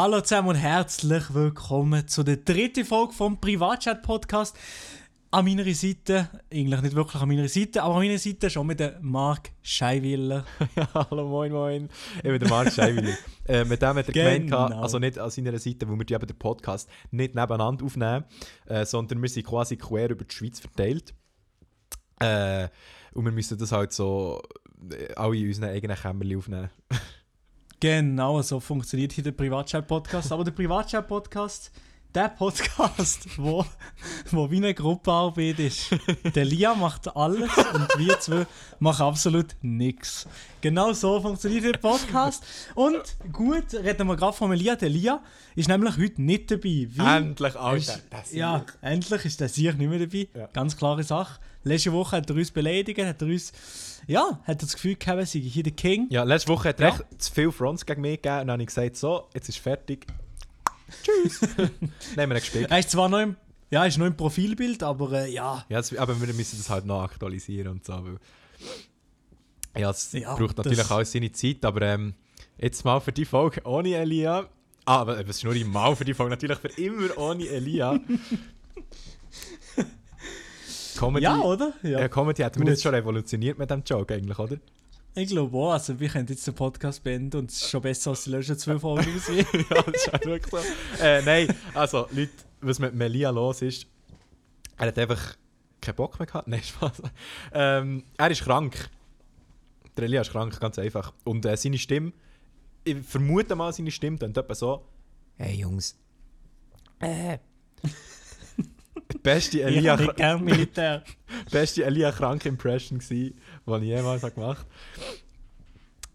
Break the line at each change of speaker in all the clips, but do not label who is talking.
Hallo zusammen und herzlich willkommen zu der dritten Folge vom Privatchat-Podcast. An meiner Seite, eigentlich nicht wirklich an meiner Seite, aber an meiner Seite schon mit dem Marc Scheiwiller.
ja, hallo, moin, moin. Ich bin der Marc Scheiwiller. äh, mit dem hat er
Genau.
gemeint, also nicht an seiner Seite, wo wir eben den Podcast nicht nebeneinander aufnehmen, äh, sondern wir sind quasi quer über die Schweiz verteilt. Äh, und wir müssen das halt so äh, alle in unseren eigenen Kämmerchen aufnehmen.
Genau, so funktioniert hier der Privatchat-Podcast. Aber der Privatchat-Podcast, der Podcast, wo, wo wie eine Gruppenarbeit ist. Der Lia macht alles und wir zwei machen absolut nichts. Genau so funktioniert der Podcast. Und gut, reden wir gerade von Lia. Der Lia ist nämlich heute nicht dabei.
Endlich, Alter. Das
Ja, endlich ist der Sieg nicht mehr dabei.
Ja.
Ganz klare Sache. Letzte Woche hat er uns beleidigt, hat er uns, ja, hat das Gefühl gehabt, er sei hier der King.
Ja, letzte Woche hat er
Ja.
echt zu viele Fronts gegen mich gegeben und dann habe ich gesagt, so, jetzt ist fertig. Tschüss. Nein, wir haben gespielt.
Er ist zwar noch im, ja, ist noch im Profilbild, aber äh, ja,
Ja, das, aber wir müssen das halt noch aktualisieren und so. Weil, ja, es
Ja,
braucht natürlich alles seine Zeit, aber ähm, jetzt mal für die Folge ohne Elia. Ah, aber es ist nur mal für die Folge, natürlich für immer ohne Elia. Comedy,
ja, oder? Ja.
ja. Comedy hat man jetzt schon revolutioniert mit dem Joke eigentlich, oder?
Ich glaube auch, also wir können jetzt den Podcast beenden und es ist schon besser als die letzten zwei Folgen
ja, das ist halt wirklich so. Äh, nein, also Leute, was mit Melia los ist, er hat einfach keinen Bock mehr gehabt. Nein, Spaß. Ähm, er ist krank. Der Elia ist krank, ganz einfach. Und äh, seine Stimme, ich vermute mal, seine Stimme klingt etwa so: Hey Jungs. Äh. Beste
Ich
Elia,
nicht gern Militär.
beste Elia krank Impression gsi, die ich jemals gemacht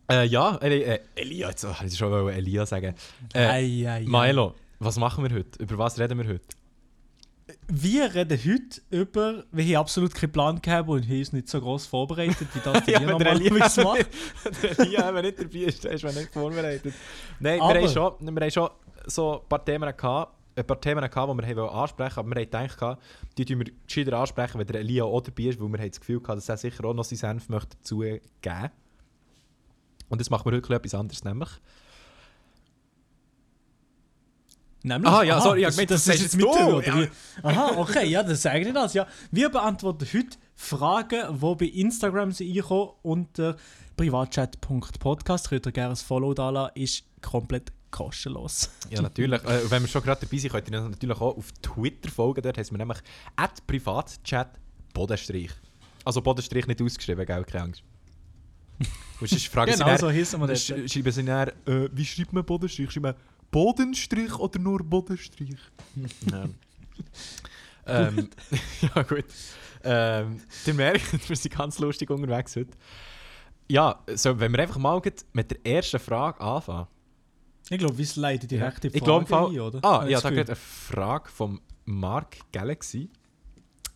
habe. Äh, ja, äh, Elia, jetzt wollte ich schon Elia sagen. Äh,
Ei, ei, ei.
Milo, was machen wir heute? Über was reden wir heute?
Wir reden heute über, wir haben absolut keinen Plan gehabt und haben uns nicht so gross vorbereitet, wie das der
wenn der
normalerweise macht.
der Elia eben nicht dabei ist, ist man nicht vorbereitet. Nein,
Aber-
wir haben, schon, wir haben schon so ein paar Themen gehabt, ein paar Themen gehabt, die wir ansprechen aber wir haben gedacht, die tun wir gescheiter ansprechen, wenn der Elia auch dabei ist, weil wir haben das Gefühl gehabt, dass er sicher auch noch seinen Senf möchte dazugeben. Und das machen wir heute etwas anderes, nämlich...
Nämlich,
Aha, ja,
aha,
sorry,
das,
gemeint,
das,
das
ist jetzt
jetzt
mit
du,
dir, oder
ja.
Aha, okay, ja, das sage ich das, ja. Wir beantworten heute Fragen, die bei Instagram sind reinkommen unter privatchat.podcast. Könnt ihr gerne ein Follow da lassen, ist komplett kostenlos.
Ja, natürlich. äh, wenn wir schon gerade dabei sind, könnt ihr natürlich auch auf Twitter folgen. Dort heißt wir nämlich privatchat Bodenstrich. Also Bodenstrich nicht ausgeschrieben, gell? Keine Angst. Und sonst fragen
Genau,
sie
so hissen wir
dann,
das.
sch schreiben sie dann, äh, wie schreibt man Bodenstrich? Schreibt man Bodenstrich oder nur Bodenstrich? ja. ähm, ja, gut. Ähm, ihr merkt, wir sind ganz lustig unterwegs heute. Ja, so, wenn wir einfach mal mit der ersten Frage anfangen.
Ich glaube, wir leiten die Frage
Ich Fall-
ein, oder?
Ah, ja, da geht eine Frage vom Mark Galaxy.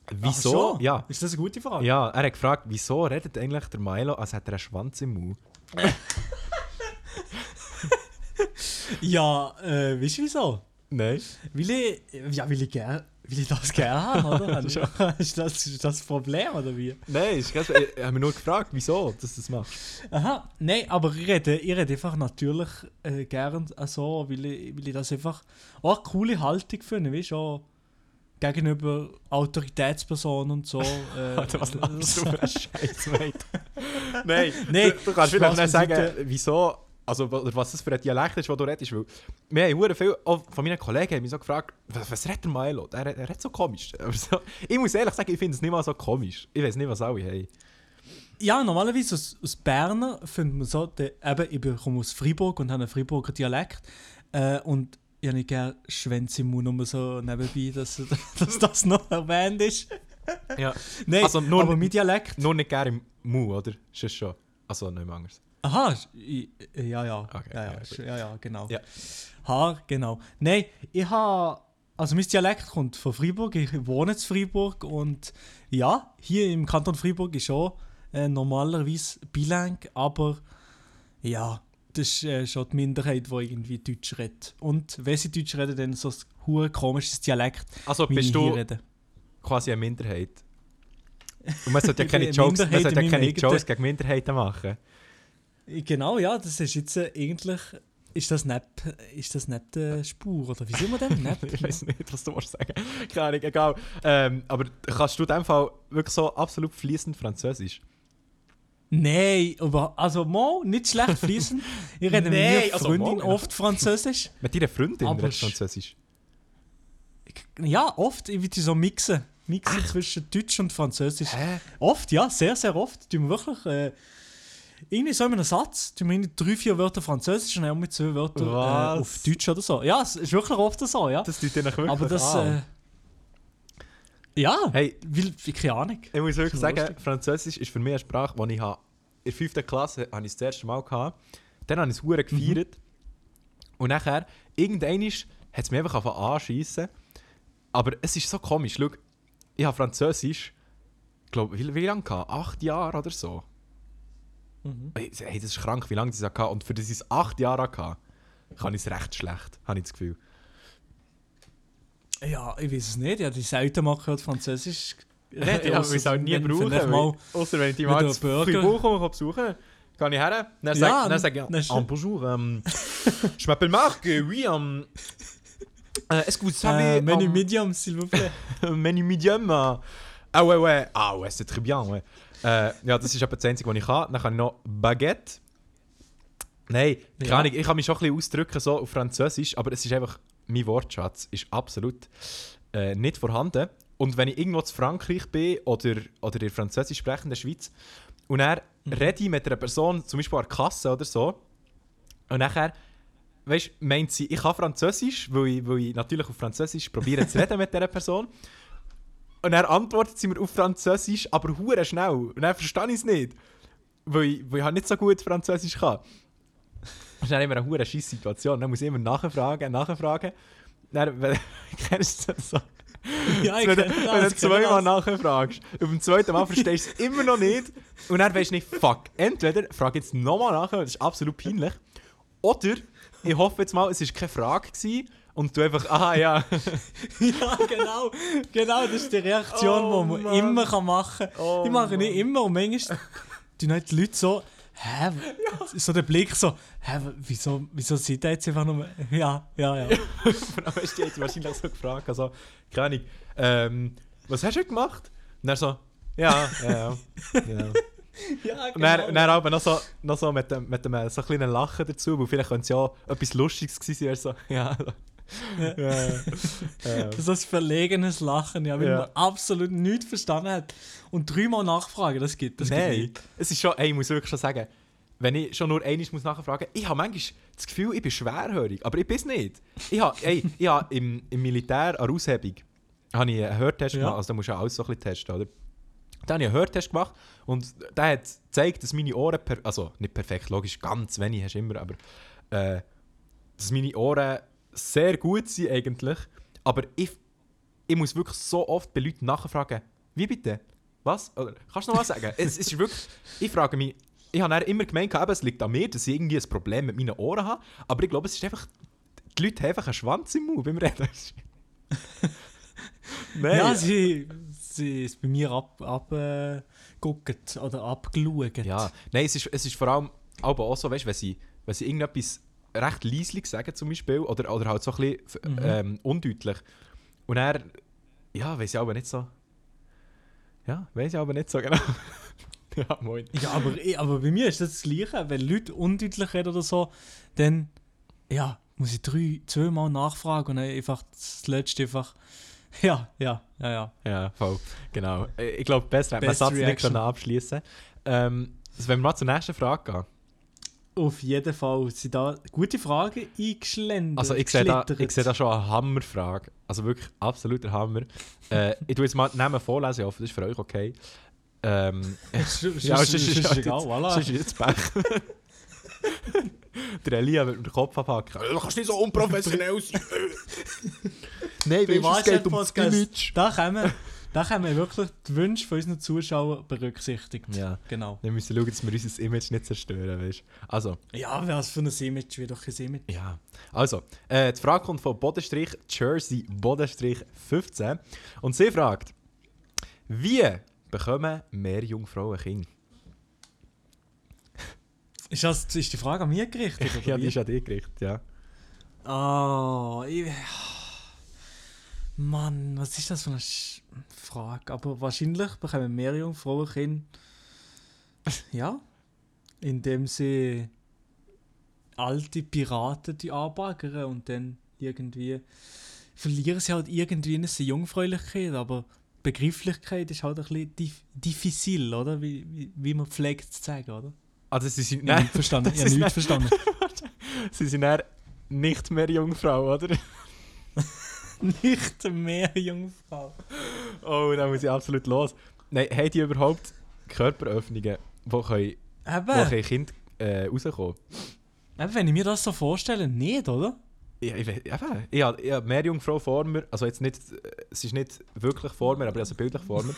Wieso?
Ach.
Ja,
Ist das eine gute Frage?
ja, er hat gefragt, wieso redet eigentlich der Milo, als hätte er einen Schwanz im Mund?
Ja, äh, weißt du wieso?
Nein.
Will ich, ja, will ich, gern, will ich das gerne haben, oder? ist, das, ist das Problem, oder wie?
Nein, ich habe mich nur gefragt, wieso dass du das machst.
Aha, nein, aber ich rede, ich rede einfach natürlich äh, gern so, weil ich, weil ich das einfach auch eine coole Haltung finde, weißt du, gegenüber Autoritätspersonen und so. Äh,
Alter, was lachst du für einen Scheiß? Nein,
Nee,
du, du kannst vielleicht nicht sagen, wieso, also was das für ein Dialekt ist, den du redest. Weil wir haben hure viel, auch von meinen Kollegen haben mich so gefragt, was, was redet der Milo? Der, der redet so komisch. Aber so, ich muss ehrlich sagen, ich finde es nicht mal so komisch. Ich weiß nicht, was alle haben.
Ja, normalerweise aus, aus Berner findet man so, der, eben, ich komme aus Freiburg und habe einen Freiburger Dialekt. Äh, und ich habe nicht gerne Schwänze im Mund, so nebenbei, dass, dass das noch erwähnt ist.
Ja.
Nein,
Also nur-
aber mein Dialekt.
Nur nicht gerne im Mu, oder? Ist schon? Also nicht mehr anders.
Aha, ich, ja, ja.
Okay,
ja, ja,
ja,
ja, ja, genau.
Ja.
Haar, genau. Nein, ich habe. Also, mein Dialekt kommt von Freiburg. Ich wohne in Freiburg und ja, hier im Kanton Freiburg ist schon äh, normalerweise bilang, aber ja, das ist äh, schon die Minderheit, die irgendwie Deutsch redet. Und wenn sie Deutsch reden, dann so ein komisches Dialekt.
Also bist du
hier rede.
quasi eine Minderheit. Und man sollte ja keine Jokes, man sollte ja
in
keine Jokes gegen Minderheiten machen.
Genau, ja, das ist jetzt äh, eigentlich. ist das nicht, ist das nicht äh, Spur? Oder wie soll man denn nicht?
ich weiß nicht, was du musst sagen. Keine Ahnung, egal. Ähm, aber kannst du in dem Fall wirklich so absolut fließend Französisch?
Nein, aber also mal nicht schlecht fließen. Ich rede mit
Nee,
meiner
also
Freundin
mal.
oft Französisch.
Mit deiner Freundin
Aber
redest du
sch-
Französisch?
Ja, oft. Ich will so mixen. Mixen zwischen Deutsch und Französisch.
Hä?
Oft, ja, sehr, sehr oft. Tun wir wirklich. Äh, irgendwie so in einem Satz, irgendwie drei, vier Wörter Französisch und dann mit zwei Wörtern äh, auf Deutsch oder so. Ja, es ist wirklich oft so, ja.
Das tut dir wirklich
Aber das.
an.
Äh, ja,
Hey,
weil, ich keine Ahnung.
ich muss wirklich sagen,
lustig.
Französisch ist für mich eine Sprache, die ich habe. in der 5. Klasse habe ich das erste Mal gehabt. Dann habe ich es hure gefeiert. Und nachher, irgendwann hat es mich einfach anschiessen. Aber es ist so komisch. Schau, ich habe Französisch, glaube wie, wie lange gehabt? Acht Jahre oder so.
Mhm.
Hey, das ist krank, wie lange ich es hatte. Und für das ich es acht Jahre hatte, kann ich es recht schlecht, habe ich das Gefühl.
Ja, ich weiß es nicht. Ich habe die selten mal gehört, Französisch reden.
Ja,
ausser
wir es halt nie brauchen. Mal, außer wenn ich die mal
Burger.
Fribourg komme besuchen kann ich her. Dann
Ja,
sage dann sag ich,
dann
ah, bonjour, ähm, je m'appelle Marc, euh, oui, ähm, euh, est-ce que vous savez...
äh, Menü
ähm,
Medium, s'il vous plaît.
Menu medium. äh, Ah ouais, ouais. Ah ouais, c'est très bien, ouais. Äh, ja, das ist etwa das Einzige, was ich kann. Dann kann ich noch Baguette. Nein, keine
Ja.
Ahnung, ich kann mich schon ein bisschen ausdrücken so auf Französisch, aber es ist einfach, mein Wortschatz ist absolut äh, nicht vorhanden. Und wenn ich irgendwo zu Frankreich bin oder, oder in Französisch sprechenden Schweiz und dann rede ich mit einer Person, zum Beispiel an der Kasse oder so, und nachher, weißt du, meint sie, ich kann Französisch, weil ich, weil ich natürlich auf Französisch probiere zu reden mit dieser Person. Und dann antwortet sie mir auf Französisch, aber hure schnell. Und dann verstehe ich es nicht. Weil ich, weil ich halt nicht so gut Französisch kann. Das ist dann immer eine hure scheisse Situation. Dann muss ich immer nachfragen, nachfragen. Dann, wenn, kennst du das so?
ja, ich
wenn,
das,
wenn du zweimal nachfragst, auf dem zweiten Mal verstehst du es immer noch nicht und dann weißt du nicht, fuck, entweder frage jetzt nochmal nach, das ist absolut peinlich, oder ich hoffe jetzt mal, es war keine Frage gewesen und du einfach, aha, ja,
Ja, genau. Genau, das ist die Reaktion,
Oh,
die man
Mann.
immer kann machen kann.
Oh,
die mache ich nicht immer und manchmal halt die Leute so, hä, so der Blick so, hä, wieso, wieso sieht er jetzt einfach nur, ja, ja, ja.
Vor allem hast du jetzt wahrscheinlich so gefragt, also, keine Ahnung, ähm, was hast du gemacht? Und er so, ja, ja, ja, genau.
ja
Und dann, und dann aber noch so, noch so mit, dem, mit dem äh, so ein kleinen Lachen dazu, weil vielleicht könnte es ja etwas Lustiges gewesen sein, so, ja,
Ja.
ja.
So ein verlegenes Lachen, ja, weil
Ja.
man absolut nichts verstanden hat. Und dreimal nachfragen, das das geht
Nein,
nicht.
es ist schon, ey, ich muss wirklich schon sagen, wenn ich schon nur einmal muss nachfragen muss, ich habe manchmal das Gefühl, ich bin schwerhörig, aber ich bin es nicht. Ich habe, ey, ich habe im, im Militär der Aushebung habe ich einen Hörtest
Ja.
gemacht, also da musst du ja alles so ein bisschen testen, oder? Dann habe ich einen Hörtest gemacht und der hat gezeigt, dass meine Ohren, also nicht perfekt, logisch, ganz wenig hast du immer, aber äh, dass meine Ohren sehr gut sind eigentlich, aber ich, ich muss wirklich so oft bei Leuten nachfragen, wie bitte? Was? Oder, kannst du noch was sagen? es, es ist wirklich, ich frage mich, ich habe immer gemeint, eben, es liegt an mir, dass ich irgendwie ein Problem mit meinen Ohren habe, aber ich glaube, es ist einfach, die Leute haben einfach einen Schwanz im Mund beim Reden. Nein.
Ja, sie, sie ist bei mir abgeguckt ab, äh, oder abgeschaut.
Ja, nein, es ist, es ist vor allem aber auch so, weißt, wenn sie, wenn sie irgendetwas recht leislich sagen zum Beispiel oder, oder halt so ein bisschen
Mhm.
ähm, undeutlich und er ja, weiß ich aber nicht so ja, weiß ich aber nicht so genau ja, moin
Ja, aber, ich- aber bei mir ist das das Gleiche. Wenn Leute undeutlich reden oder so, dann ja, muss ich drei, zweimal nachfragen und dann einfach das letzte einfach. Ja, ja, ja, ja.
ja, voll, genau Äh, ich glaube, besser hätte man den Satz nicht
reaction.
können abschließen ähm, also wenn wir mal zur nächsten Frage gehen
Auf jeden Fall sind da gute Fragen eingeschlendert.
also ich sehe da, ich sehe da schon eine Hammerfrage also wirklich absoluter Hammer äh, ich tue jetzt mal die Namen vorlesen, ich hoffe, das ist für euch okay ähm, Ja,
ist-
es ist,
egal, voilà.
ist jetzt Pech. Der Elia wird mit dem Kopf abhacken. Du kannst nicht so unprofessionell sein. Nein, weißt du, es geht ums Image.
Da kommen, da kommen wirklich die Wünsche von unseren Zuschauern berücksichtigt.
Ja,
Genau.
wir müssen schauen, dass wir unser Image nicht zerstören, weißt. Also,
Ja, was für ein Image, wie doch kein Image.
ja. Also, äh, die Frage kommt von Bodenstrich Jersey Bodenstrich 15. Und sie fragt, wie bekommen mehr Jungfrauen Kinder?
Ist, das, ist die Frage an mich gerichtet?
Ja, die ist an dich gerichtet, ja.
Oh, ich, Mann, was ist das für eine Sch Frage? Aber wahrscheinlich bekommen mehr Jungfrauen Kinder. Ja, indem sie alte Piraten die anbaggern und dann irgendwie verlieren sie halt irgendwie eine Jungfräulichkeit, aber Begrifflichkeit ist halt ein bisschen dif diffizil, oder? Wie, wie, wie man pflegt zu sagen, oder?
Also sie sind,
nicht verstanden. Ich
das
habe nichts verstanden.
sie sind eher nicht mehr Jungfrau, oder?
nicht mehr Jungfrau.
Oh, da muss ich absolut los. Nein, haben die überhaupt Körperöffnungen, wo können, wo
Eben,
können Kinder äh, rauskommen?
eben, wenn ich mir das so vorstelle, nicht, oder?
Ja, ich, eben, ich habe ich habe mehr Jungfrau vor mir, also jetzt nicht, es ist nicht wirklich vor mir, aber also bildlich vor mir.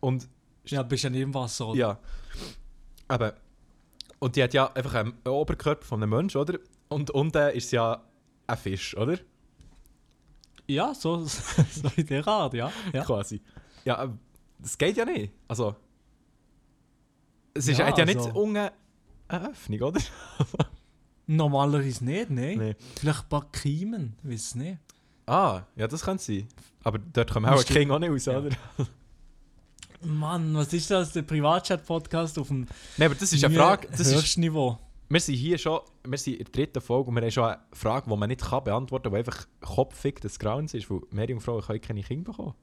Und
Ja, bist ja nicht im Wasser, oder?
ja, aber und die hat ja einfach einen Oberkörper von einem Menschen, oder? Und unten ist ja ein Fisch, oder?
Ja, so, so in der Art, ja. ja.
Quasi. Ja, aber das geht ja nicht. Also, es ist,
Ja,
hat ja nicht
also-
unten eine Öffnung, oder?
Normalerweise nicht, ne?
Nee.
Vielleicht ein paar Kiemen, weiß es nicht.
Ah, ja, das könnte sein. Aber dort kommen auch Kinder auch nicht raus,
Ja.
oder?
Mann, was ist das? Der Privatchat-Podcast auf dem
Nein, aber das ist eine Frage. Das ist,
Niveau.
Wir sind hier schon, wir sind in der dritten Folge und wir haben schon eine Frage, die man nicht kann beantworten kann, die einfach kopfig des Grauens ist, weil mehr Jungfrauen können keine Kinder bekommen.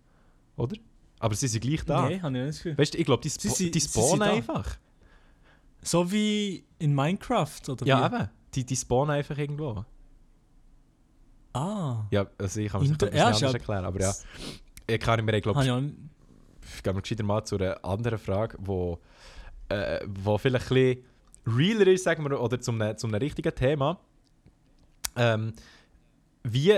Oder? Aber sie sind gleich da.
Nee, habe ich nicht das Gefühl.
Weißt du, ich glaube, die, spo
Sie
die spawnen einfach.
So wie in Minecraft, oder
Ja,
wie?
eben. Die, die spawnen einfach irgendwo.
Ah.
Ja, also ich kann es nicht
ja,
anders erklären, aber ja. Ich kann mir, glaube ich, gehen wir gescheiter mal zu einer anderen Frage, wo, äh, wo vielleicht ein bisschen realer ist, sagen wir, oder zum zum richtigen Thema. Ähm, wie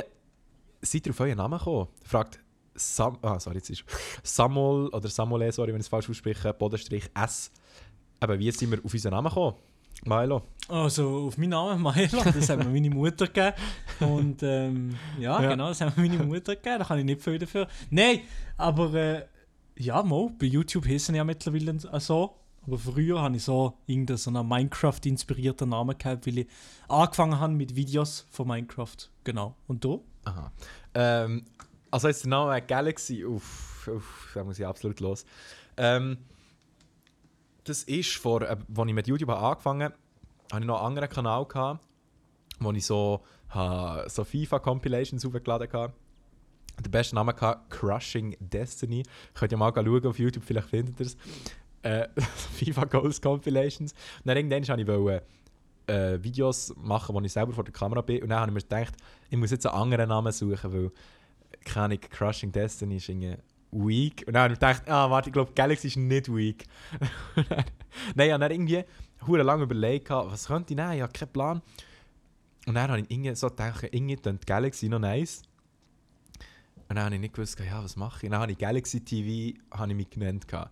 seid ihr auf euren Namen gekommen? Fragt Sam ah, sorry, jetzt ist Samuel oder Samuel, sorry, wenn ich es falsch ausspreche, Bodenstrich S. Aber wie sind wir auf unseren Namen gekommen? Milo.
Also auf meinen Namen Milo, das hat mir meine Mutter gegeben. Und ähm, ja,
Ja.
genau, das hat mir meine Mutter gegeben. Da kann ich nicht viel dafür. Nein, aber äh, ja, Mo, bei YouTube heißen ja mittlerweile so. Aber früher habe ich so irgendeinen Minecraft-inspirierten Namen gehabt, weil ich angefangen habe mit Videos von Minecraft. Genau. Und du?
Aha. Ähm, also jetzt der Name Galaxy, uff, uff, da muss ich absolut los. Ähm, das ist vor, äh, als ich mit YouTube habe angefangen habe, hatte ich noch einen anderen Kanal, gehabt, wo ich so, so FIFA-Compilations hochgeladen habe. Der beste Name hatte Crushing Destiny. Könnt ihr mal schauen auf YouTube, vielleicht findet ihr es. Äh, FIFA Goals Compilations. Und dann irgendwann wollte ich äh, Videos machen, wo ich selber vor der Kamera bin. Und dann habe ich mir gedacht, ich muss jetzt einen anderen Namen suchen, weil keine Crushing Destiny ist irgendwie weak. Und dann habe ich mir gedacht, ah, warte, ich glaube, Galaxy ist nicht weak. Nein, ich habe dann irgendwie hure lange überlegt, was könnte ich nehmen? Ich habe keinen Plan. Und dann habe ich irgendwie so gedacht, irgendwie klingt Galaxy noch nice. Und dann habe ich nicht gewusst, ja, was mache ich? Dann habe ich Galaxy TV habe ich mich genannt. Also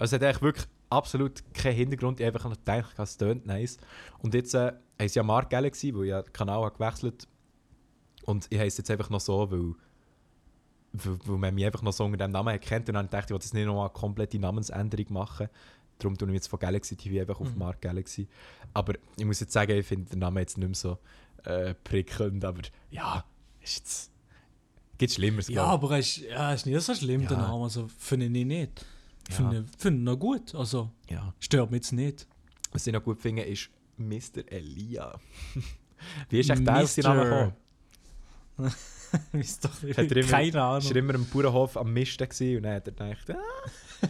es hat eigentlich wirklich absolut keinen Hintergrund. Ich habe einfach noch gedacht, es tönt nice. Und jetzt äh, heisst ja Mark Galaxy, weil ich ja den Kanal habe gewechselt Und ich heiße jetzt einfach noch so, weil, weil, weil man mich einfach noch so unter dem Namen kennt. Und dann dachte ich, ich will jetzt nicht nochmal eine komplette Namensänderung machen. Darum tue ich jetzt von Galaxy TV einfach auf
Mhm.
Mark Galaxy. Aber ich muss jetzt sagen, ich finde den Namen jetzt nicht mehr so äh, prickelnd. Aber ja, ist jetzt... Gibt Schlimmeres,
Ja, aber er ist, ja, ist nicht so schlimm, der
Ja.
Name. Also finde ich nicht.
Ja.
Finde find noch gut. Also
ich. Ja.
stört mich jetzt nicht.
Was ich noch gut finde, ist Mr. Elia. Wie ist echt der auf seinen Namen gekommen?
ist doch
Hat er immer-
keine
Ist er
Ahnung.
immer im Bauernhof am Misten und dann hat er gedacht, ah.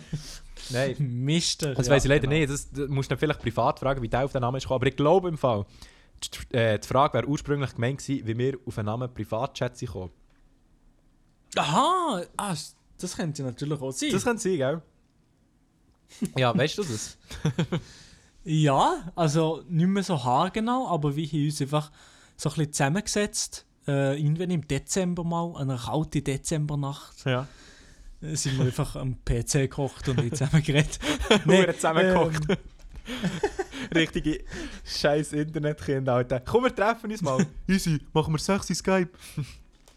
Nein,
Mister.
das
ja,
weiß ich leider
genau.
nicht. Das, das musst du dann vielleicht privat fragen, wie der auf den Namen ist gekommen. Aber ich glaube im Fall, die, äh, die Frage wäre ursprünglich gemeint gewesen, wie wir auf einen Namen Privatchat sind gekommen.
Aha, ah, das könnte natürlich auch sein.
Das könnte sein, gell? ja, weißt du das?
Ja, also nicht mehr so haargenau, aber wir haben uns einfach so ein bisschen zusammengesetzt. Äh, irgendwann im Dezember mal, an einer kalten Dezembernacht,
Ja.
äh, sind wir einfach am PC gekocht und haben zusammen geredet.
Nee, wir haben zusammengekocht.
ähm,
Richtige scheiß Internetkinder, Alter. Komm, wir treffen uns mal. Easy, machen wir sexy Skype.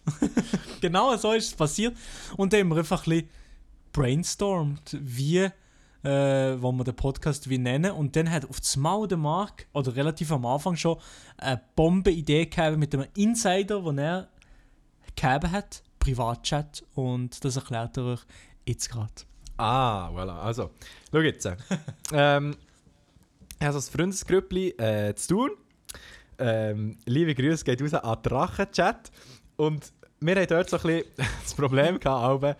genau so ist es passiert. Und dann haben wir einfach ein bisschen brainstormt, wie äh, wo wir den Podcast wie nennen. Und dann hat auf das Mal der Mark, oder relativ am Anfang schon, eine Bombe-Idee gegeben mit einem Insider, den er gegeben hat, Privatchat. Und das erklärt er euch jetzt gerade.
Ah, voilà. Also, schau jetzt. ähm, ich habe so ein Freundesgrüppli äh, zu tun. Ähm, liebe Grüße geht raus an Drachenchat. Und wir haben dort so ein bisschen das Problem gehabt, aber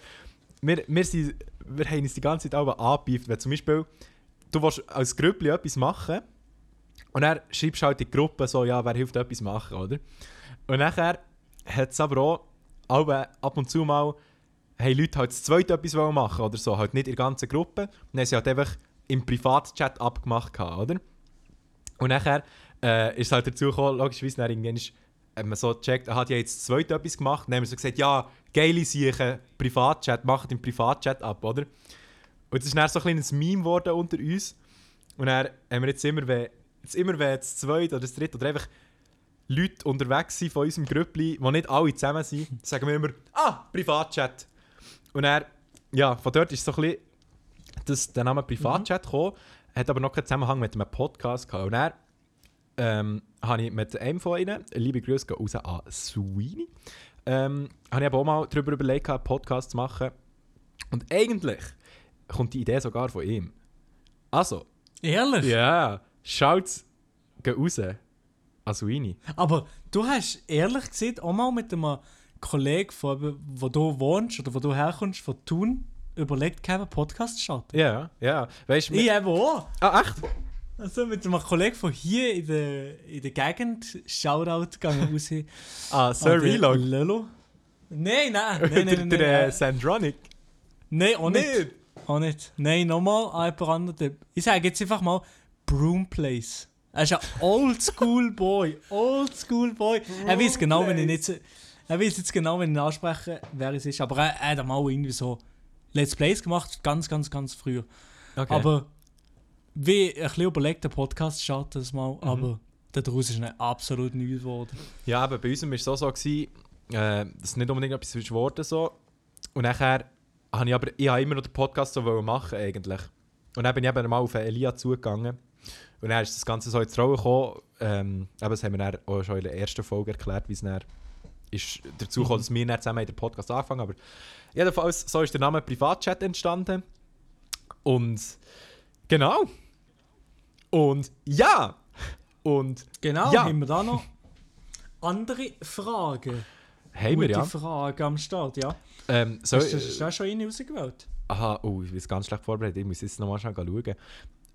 wir, wir, sind, wir haben uns die ganze Zeit aber angebieft, wenn zum Beispiel du willst als Grüppli etwas machen und dann schreibst du halt in die Gruppe so, ja, wer hilft etwas machen, oder? Und nachher hat es aber auch aber ab und zu mal haben Leute halt das zweite etwas machen oder so, halt nicht in der ganzen Gruppe. Und dann haben sie halt einfach im Privatchat abgemacht, gehabt, oder? Und nachher äh, ist es halt dazu gekommen, logischerweise, dann irgendwann ist, hat man so gecheckt, er hat ja jetzt das zweite etwas gemacht, dann haben wir so gesagt, ja, geile Sachen, Privatchat, macht im Privatchat ab, oder? Und es ist dann so ein kleines Meme geworden unter uns. Und dann haben wir jetzt immer, wenn, jetzt immer wenn das zweite oder das dritte oder einfach Leute unterwegs sind von unserem Grüppli, die nicht alle zusammen sind, sagen wir immer, ah, Privatchat. Und er, ja, von dort ist so ein bisschen das, der Name Privatchat gekommen, hat aber noch keinen Zusammenhang mit einem Podcast gehabt. Und er ähm, habe ich mit einem von ihnen, liebe Grüße gehen raus an Sweeney, ähm, habe ich aber auch mal darüber überlegt, einen Podcast zu machen. Und eigentlich kommt die Idee sogar von ihm. Also,
Ehrlich?
ja, schaut's, geh raus an Sweeney.
Aber du hast ehrlich gesagt auch mal mit einem Kollegen, von, wo du wohnst oder wo du herkommst, von Thun, überlegt, keinen Podcast zu starten.
Ja, ja. Weißt du,
Ich eben auch.
ah, echt?
Also mit einem Kollegen von hier in der, in der Gegend, Shoutout gegangen raus.
Ah, Sir.
Lolo. Nein, nein, nein,
der
nein, nein,
der äh,
nein.
Sandronic.
Nein, auch nicht.
Nicht?
Auch nicht. Nein, nochmal an jemand anderen. Ich sage jetzt einfach mal Broom Place. Er ist ein Oldschool Boy. Oldschool Boy. Er weiß genau, wenn ich nicht. Er weiß jetzt genau, wenn ich ihn anspreche, wer es ist. Aber er, er hat mal irgendwie so Let's Plays gemacht, ganz, ganz, ganz früher.
Okay.
Aber wie ein bisschen überlegt, den Podcast starten, das mal.
Mhm.
Aber daraus ist nicht absolut nichts geworden.
Ja, aber bei uns war es so, so gewesen, äh, dass nicht unbedingt etwas geworden so. Und nachher habe ich aber ich habe immer noch den Podcast so machen eigentlich. Und dann bin ich eben mal auf Elia zugegangen. Und dann ist das Ganze so ins Rollen gekommen. Ähm, eben, das haben wir auch schon in der ersten Folge erklärt, wie es dann ist dazu gekommen,
Mhm.
dass wir dann zusammen den Podcast angefangen. Aber jedenfalls, so ist der Name Privatchat entstanden. Und genau. Und ja! Und
Genau,
Ja.
haben wir da noch andere Fragen?
haben wir ja.
Frage am Start, ja.
Ähm, so,
Hast du hast du auch schon eine rausgewählt?
Aha, oh, ich bin ganz schlecht vorbereitet. Ich muss jetzt nochmal schnell schauen.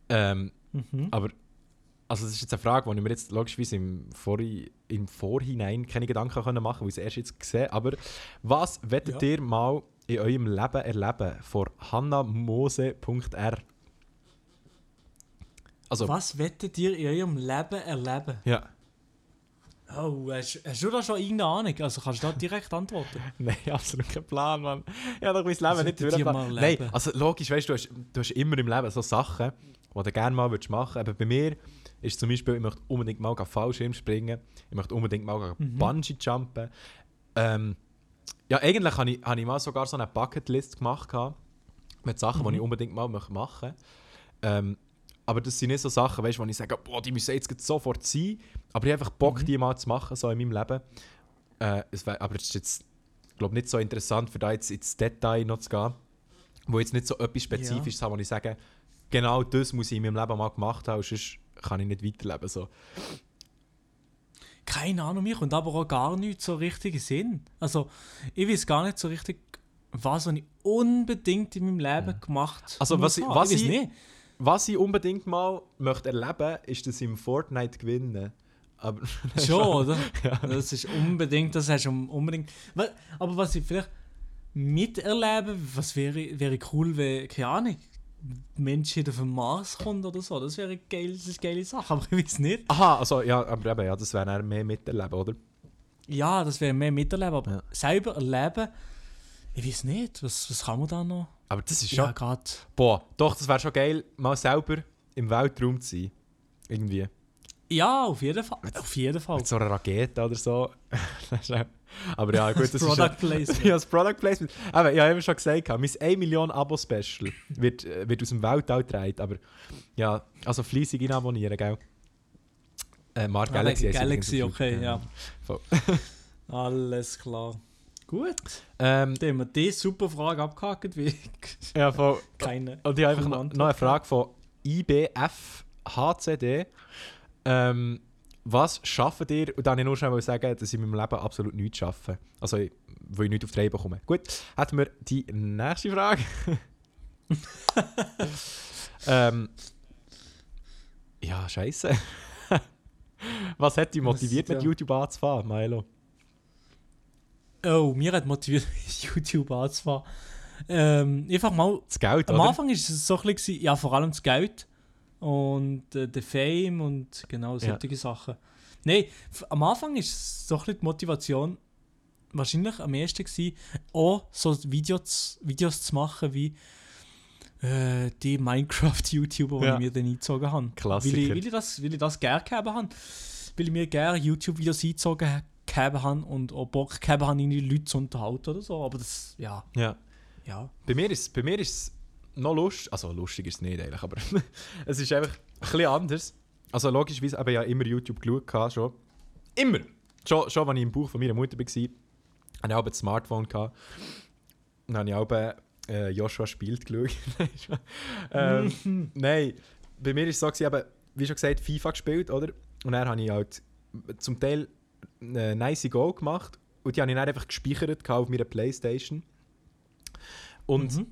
Ähm,
Mhm.
aber, also das ist jetzt eine Frage, die ich mir jetzt logischerweise im, Vorhi im Vorhinein keine Gedanken können machen weil ich es erst jetzt gesehen Aber was wettet
Ja.
ihr mal in eurem Leben erleben? Von hannamose.r Also,
Was wettet ihr in eurem Leben erleben?
ja.
Oh, hast, hast du da schon irgendeine Ahnung? Also kannst du da direkt antworten?
Nein, absolut kein Plan, Mann. Habe doch mein Leben
Was
nicht durchgeplant. Nein, also logisch, weißt du, du hast, du hast immer im Leben so Sachen, die du gerne mal würdest machen würdest. Aber bei mir ist zum Beispiel, ich möchte unbedingt mal Fallschirm springen, ich möchte unbedingt mal
Mhm.
Bungee jumpen. Ähm, ja, eigentlich habe ich, habe ich mal sogar so eine Bucketlist gemacht gehabt, mit Sachen, die
Mhm.
ich unbedingt mal möchte machen möchte. Ähm, aber das sind nicht so Sachen, weißt, wo ich sage, boah, die müssen jetzt sofort sein. Aber ich habe einfach Bock,
Mhm.
die mal zu machen, so in meinem Leben. Äh, es wär, aber es ist jetzt, glaube nicht so interessant, für da jetzt ins Detail noch zu gehen. Wo jetzt nicht so etwas Spezifisches haben, wo ich sage, genau das muss ich in meinem Leben mal gemacht haben, sonst kann ich nicht weiterleben. So.
Keine Ahnung, mir kommt aber auch gar nichts so richtig in Sinn. Also, ich weiß gar nicht so richtig, was ich unbedingt in meinem Leben gemacht
Also,
muss
was ich- was
ich
ich-
nicht.
Was ich unbedingt mal möchte erleben ist, dass ich im Fortnite gewinnen. Aber
Schon, oder? Das ist unbedingt, das hast du unbedingt. Aber was ich vielleicht miterlebe, was wäre, wäre cool, wenn, keine Ahnung, Menschheit auf den Mars kommt oder so. Das wäre geil, das ist eine geile Sache, aber ich weiß nicht.
Aha, also ja, aber eben, ja, das wäre dann mehr miterleben, oder?
Ja, das wäre mehr miterleben, aber
Ja.
selber erleben, ich weiß nicht, was, was kann man da noch?
Aber das ist schon.
Ja.
Boah, doch, das wäre schon geil, mal selber im Weltraum zu sein. Irgendwie.
Ja, auf jeden Fall. Auf jeden Fall.
Mit so einer Rakete oder so. Ist Aber ja, gut, das,
Das
ist
Product
ja,
Placement.
ja, das Product Placement. Aber ich habe eben schon gesagt, mein 1 Million Abo-Special wird, äh, wird aus dem Weltall getragen. Aber ja, also fleissig ihn abonnieren, gell? Äh, Mark
Ah,
Galaxy.
Galaxy, okay, ja.
Voll.
Alles klar. Gut.
Ähm,
Dann haben wir diese super Frage abgehakt, wie
ja, voll.
keine.
Und ich habe einfach noch, noch eine Frage von IBFHCD. Ähm, was schafft ihr? Und dann wollte ich nur schnell sagen, dass ich in meinem Leben absolut nichts schaffe. Also, wo ich nichts auf die Reihe bekomme. Gut, hätten wir die nächste Frage. ähm, ja, scheiße. was hat dich motiviert, mit YouTube anzufangen, Milo?
Oh, mir hat motiviert, YouTube anzufangen. Ähm, einfach mal
Das Geld,
Am
oder?
Anfang war es so ein bisschen, ja, vor allem das Geld und äh, der Fame und genau
Ja.
solche Sachen. Nein, am Anfang ist es so ein bisschen die Motivation wahrscheinlich am ehesten gewesen, auch so Videos, Videos zu machen wie äh, die Minecraft-YouTuber, die
Ja.
ich mir dann eingezogen habe.
Klassiker.
Weil ich, weil ich das, weil ich das gerne gehabt habe. Weil ich mir gerne YouTube-Videos eingezogen ha- gehabt habe und auch Bock gehabt habe, irgendwie Leute zu unterhalten oder so. Aber das, ja,
Ja.
ja.
Bei mir ist bei mir ist es noch lustig, also lustig ist es nicht eigentlich, aber es ist einfach ein bisschen anders. Also logischerweise habe ich ja immer YouTube geschaut, schon. Immer! Schon, schon als ich im Buch von meiner Mutter war, hatte ich auch ein Smartphone. Gehabt. Dann habe ich auch äh, Joshua spielt geschaut. ähm, nein, bei mir war es so, gewesen, eben, wie schon gesagt, FIFA gespielt, oder? Und dann habe ich halt zum Teil eine nice Goal gemacht und die habe ich dann einfach gespeichert auf meiner Playstation. Und
Mhm.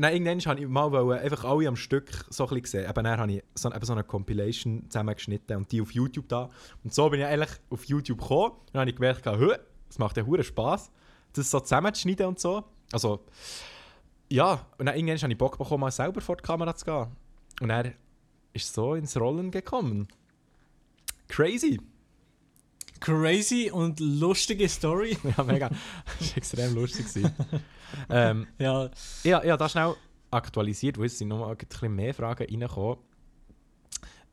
Nein, irgendwann habe ich mal wollen, einfach alle am Stück so ein bisschen gesehen. Eben dann habe ich so, eben so eine Compilation zusammengeschnitten und die auf YouTube da. Und so bin ich eigentlich auf YouTube gekommen. Und dann habe ich gemerkt, «Hö, es macht ja hure Spaß, das so zusammenzuschneiden und so. Also, ja. Und dann irgendwann habe ich Bock bekommen, mal selber vor die Kamera zu gehen. Und er ist so ins Rollen gekommen. Crazy.
Crazy und lustige Story.
Ja, mega. Das war extrem lustig. ähm,
ja,
Ja, ja, das schnell aktualisiert, weil es sind noch mal ein bisschen mehr Fragen reingekommen.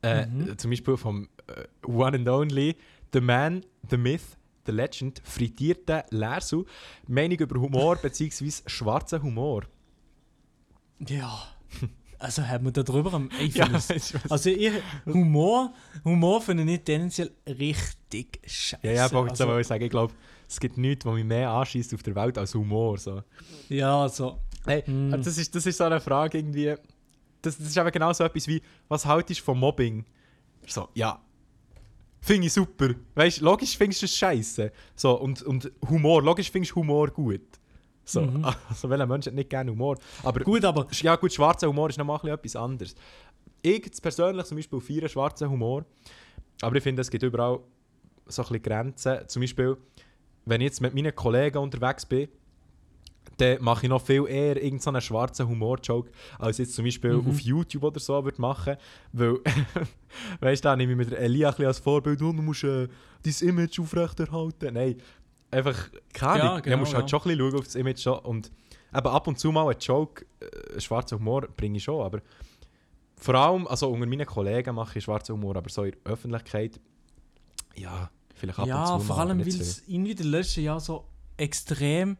Äh,
Mhm.
Zum Beispiel vom äh, One and Only, The Man, The Myth, The Legend, frittierte Lersu, Meinung über Humor bzw. schwarzen Humor.
ja. Also haben wir da drüber am. Ich
Ja, ich
also ich, Humor, Humor finde ich tendenziell richtig scheiße.
ja, ja, aber
also,
ich sagen, ich glaube, es gibt nichts, was mich mehr anschießt auf der Welt als Humor. So.
ja, also.
Hey,
Mm.
das, ist, das ist so eine Frage irgendwie. Das, das ist eben genau so etwas wie, was haltest du von Mobbing? So, ja. Finde ich super. Weißt du, logisch findest du es scheiße. So, und, und Humor, logisch findest du Humor gut. So,
Mhm.
also welcher Mensch hat nicht gerne Humor? Aber
Gut, aber.
ja gut, schwarzer Humor ist noch mal ein bisschen etwas anderes. Ich persönlich zum Beispiel feiere schwarzen Humor, aber ich finde, es gibt überall so ein bisschen Grenzen. Zum Beispiel, wenn ich jetzt mit meinen Kollegen unterwegs bin, dann mache ich noch viel eher irgendeinen so schwarzen Humor-Joke, als jetzt zum Beispiel
Mhm.
auf YouTube oder so würde machen. Weil, weißt du, da nehme ich mit der Elia ein bisschen als Vorbild, oh, du musst äh, dein Image aufrechterhalten. Nein, einfach, keine
Ja,
Ahnung,
genau,
du musst halt
ja.
schon ein bisschen schauen auf das Image. Schon. Und eben ab und zu mal einen Joke, äh, schwarzen Humor bringe ich schon, aber vor allem, also unter meinen Kollegen mache ich schwarzen Humor, aber so in der Öffentlichkeit, ja, vielleicht ab
Ja,
und zu
vor
mal, aber
allem,
nicht
weil es irgendwie in den letzten Jahren so extrem.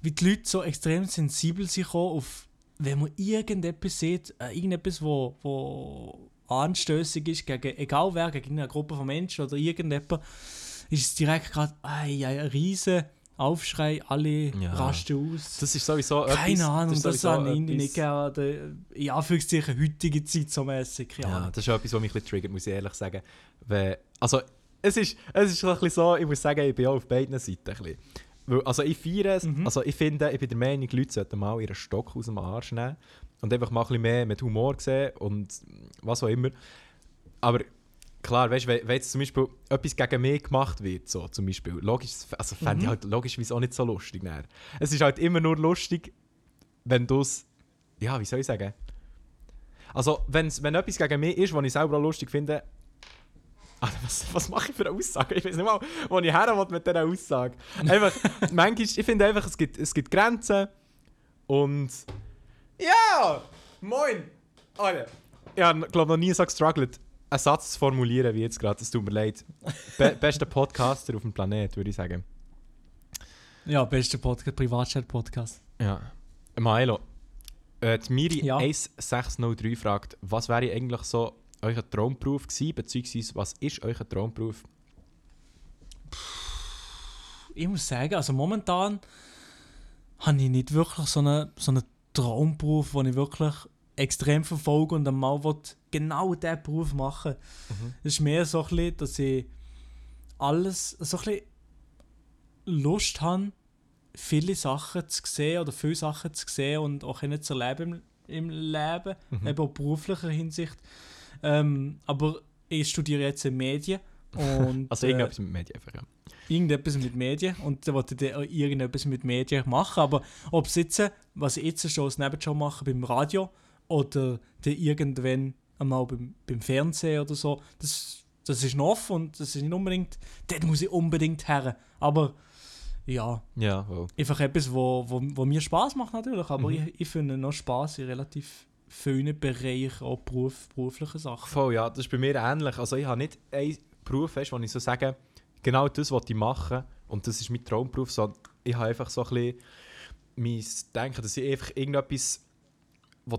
Wie die Leute so extrem sensibel sind auf. Wenn man irgendetwas sieht, äh, irgendetwas, wo, wo anstößig ist, gegen, egal wer, gegen eine Gruppe von Menschen oder irgendjemand, ist es direkt gerade ein riesen Aufschrei, alle
Ja.
rasten aus.
Das ist sowieso
Keine
etwas,
Ahnung, das,
sowieso
habe ich nicht gerne. In Anführungszeichen heutige Zeit so. Keine
Ja, das ist etwas, was mich ein bisschen triggert, muss ich ehrlich sagen. Weil, also, es ist, es ist ein bisschen so, ich muss sagen, ich bin auch auf beiden Seiten ein bisschen. Weil, also ich feiere es,
Mhm.
also ich finde, ich bin der Meinung, die Leute sollten mal ihren Stock aus dem Arsch nehmen und einfach mal ein bisschen mehr mit Humor sehen und was auch immer. Aber klar, weißt du, wenn, wenn jetzt zum Beispiel etwas gegen mich gemacht wird, so zum Beispiel, logisch, also fände ich
Mhm.
halt logischerweise auch nicht so lustig. Dann. Es ist halt immer nur lustig, wenn du es, ja, wie soll ich sagen? Also, wenn's, wenn etwas gegen mich ist, was ich selber auch lustig finde, Ah, was, was mache ich für eine Aussage? Ich weiß nicht mal, wo ich her will mit dieser Aussage. Einfach, manchmal, ich finde einfach, es gibt, es gibt Grenzen und... Ja! Moin! Alter! Ich habe, glaube noch nie so gestruggelt, einen Satz zu formulieren wie jetzt gerade. Es tut mir leid. Be bester Podcaster auf dem Planet, würde ich sagen.
Ja, bester Podcast, Privatchat-Podcast.
Ja. Maelo, äh, die Miri
Ja.
1603 fragt, was wäre eigentlich so euer Traumberuf gewesen, beziehungsweise was ist euer Traumberuf?
Ich muss sagen, also momentan habe ich nicht wirklich so einen, so einen Traumberuf, den ich wirklich extrem verfolge und einmal will genau diesen Beruf machen
Mhm.
Es ist mehr so ein bisschen, dass ich alles, so ein bisschen Lust habe, viele Sachen zu sehen oder viele Sachen zu sehen und auch können zu erleben im, im Leben,
Mhm.
eben auch beruflicher Hinsicht. Ähm, aber ich studiere jetzt in Medien und
Also
äh,
irgendetwas mit Medien einfach, ja.
irgendetwas mit Medien und dann wollte ich irgendetwas mit Medien machen. Aber ob es jetzt, was ich jetzt schon als Nebenjob mache beim Radio oder dann irgendwann einmal beim, beim Fernsehen oder so, das, das ist noch offen und das ist nicht unbedingt, dort muss ich unbedingt her. Aber ja,
Ja, wow.
einfach etwas, wo, wo, wo mir Spaß macht natürlich, aber
Mhm.
ich, ich finde noch Spaß in relativ vielen Bereichen, auch Beruf, berufliche Sachen.
Voll, ja, das ist bei mir ähnlich. Also ich habe nicht einen Beruf, weißt, wo ich so sage, genau das was ich machen und das ist mein Traumberuf. So, ich habe einfach so ein bisschen mein Denken, dass ich einfach irgendetwas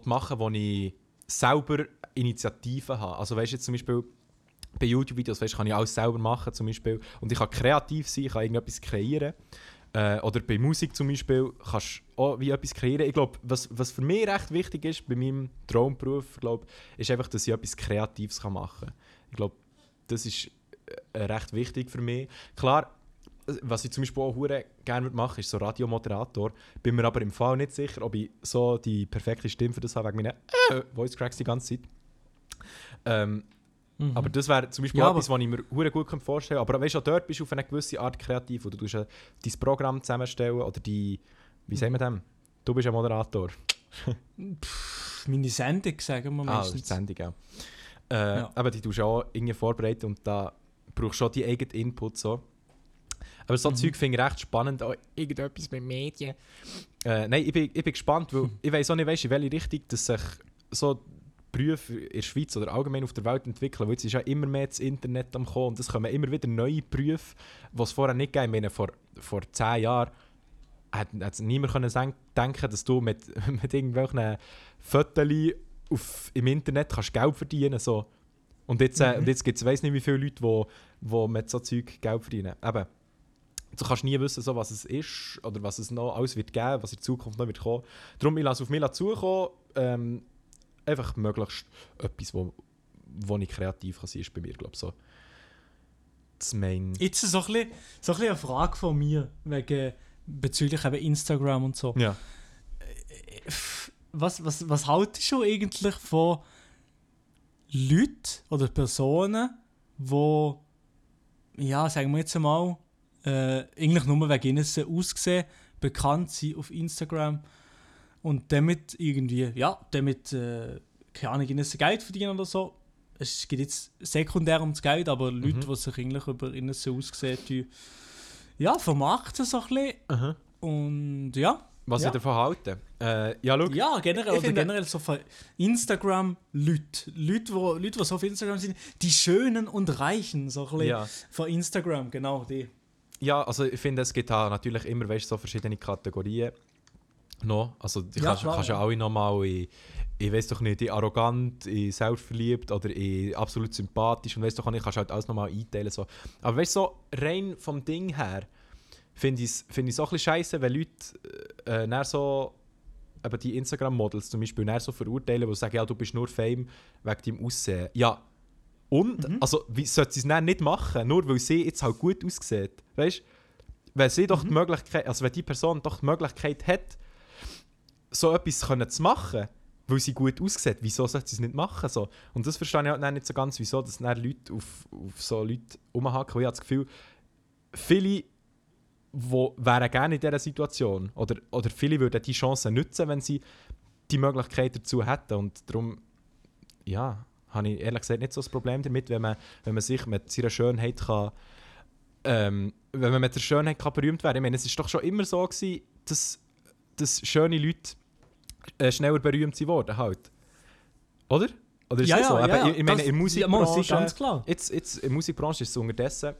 machen will, wo ich selber Initiativen habe. Also weißt du, jetzt zum Beispiel bei YouTube-Videos weißt, kann ich alles selber machen zum Beispiel und ich kann kreativ sein, ich kann irgendetwas kreieren. Äh, oder bei Musik zum Beispiel kannst du auch wie etwas kreieren. Ich glaube, was, was für mich recht wichtig ist bei meinem Traumberuf, glaub, ist einfach, dass ich etwas Kreatives machen kann. Ich glaube, das ist äh, recht wichtig für mich. Klar, was ich zum Beispiel auch hure gerne machen, ist so Radiomoderator. Bin mir aber im Fall nicht sicher, ob ich so die perfekte Stimme für das habe, wegen meinen äh, Voice Cracks die ganze Zeit. Ähm,
Mhm.
aber das wäre zum Beispiel
Ja,
etwas, was ich mir hure gut vorstellen könnte. Aber weißt du, dort bist du auf eine gewisse Art kreativ. Oder du tust dein Programm zusammenstellen oder die. Wie sagen wir dem? Du bist ein Moderator.
Meine Sendung, sagen wir
Ah, ist
meistens.
die Sendung, ja. Äh,
Ja.
Aber die tust du auch irgendwie vorbereiten und da brauchst du schon die eigenen Input. So. Aber so
Mhm.
Zeug finde ich recht spannend. Auch irgendetwas mit Medien. Äh, nein, ich bin, ich bin gespannt, weil ich weiß auch nicht, weißt, in welche Richtung dass sich so Berufe in der Schweiz oder allgemein auf der Welt entwickeln. Weil jetzt ist ja immer mehr das Internet am kommen und es kommen immer wieder neue Berufe, die es vorher nicht. Ich meine, vor, vor zehn Jahren hat, hat es niemand können denken, dass du mit, mit irgendwelchen Fotos auf, im Internet kannst Geld verdienen so. Und jetzt, äh,
Mhm.
und jetzt gibt es weiß nicht wie viele Leute, die, die mit so Zeug Geld verdienen. Eben, du kannst nie wissen, so, was es ist oder was es noch alles wird geben, was in Zukunft noch wird kommen. Darum, ich lasse auf mich zukommen, ähm, einfach möglichst etwas, wo, wo ich kreativ kann sein, ist bei mir, glaube ich, so das Main.
Jetzt so ein, bisschen, so ein bisschen eine Frage von mir, wegen, bezüglich eben Instagram und so.
Ja.
Was, was, was haltest du eigentlich von Leuten oder Personen, die, ja, sagen wir jetzt einmal, äh, eigentlich nur wegen ihnen aussehen, bekannt sind auf Instagram und damit irgendwie, ja, damit, äh, keine Ahnung, ihnen Geld verdienen oder so. Es geht jetzt sekundär ums Geld, aber Leute, die sich eigentlich über ihnen aussehen, die, ja, vermarkten so ein bisschen.
Aha.
Und ja,
Was
Ja.
ich davon halte? Äh, ja, schau.
ja, generell, oder generell so von Instagram-Leute. Leute, wo, Leute, die so auf Instagram sind, die Schönen und Reichen, so ein bisschen
Ja.
von Instagram, genau die.
Ja, also ich finde, es gibt auch natürlich immer weißt, so verschiedene Kategorien. No, also die
Ja,
kannst,
klar,
kannst ja alle nochmal in, ich weiß doch nicht, in arrogant, in selbstverliebt oder in absolut sympathisch und weißt doch auch nicht, kannst du halt alles nochmal einteilen. So. Aber weißt du, so rein vom Ding her finde ich es find auch ein bisschen scheiße, wenn Leute äh, äh, so eben die Instagram-Models zum Beispiel so verurteilen, die sagen, ja, du bist nur Fame wegen deinem Aussehen. Ja, und?
Mhm.
Also, wie sollte sie es nicht machen, nur weil sie jetzt halt gut aussieht? Weißt du? Wenn sie
Mhm.
doch die Möglichkeit, also wenn die Person doch die Möglichkeit hat, so etwas können zu machen, weil sie gut aussieht, wieso sollte sie es nicht machen? So? Und das verstehe ich halt nicht so ganz, wieso dass dann Leute auf, auf so Leute rumhaken, ich habe das Gefühl, viele wo wären gerne in dieser Situation oder, oder viele würden die Chance nutzen, wenn sie die Möglichkeit dazu hätten und darum, ja, habe ich ehrlich gesagt nicht so das Problem damit, wenn man, wenn man sich mit seiner Schönheit kann, ähm, wenn man mit der Schönheit kann berühmt werden. Ich meine, es ist doch schon immer so gewesen, dass, dass schöne Leute äh, schneller berühmt sind worden, halt. Oder? Oder ist
ja,
das so?
ja,
Eben,
ja,
ich, ich meine,
das-
in der
ja,
Musikbranche,
ganz klar.
jetzt, jetzt in Musikbranche ist es unterdessen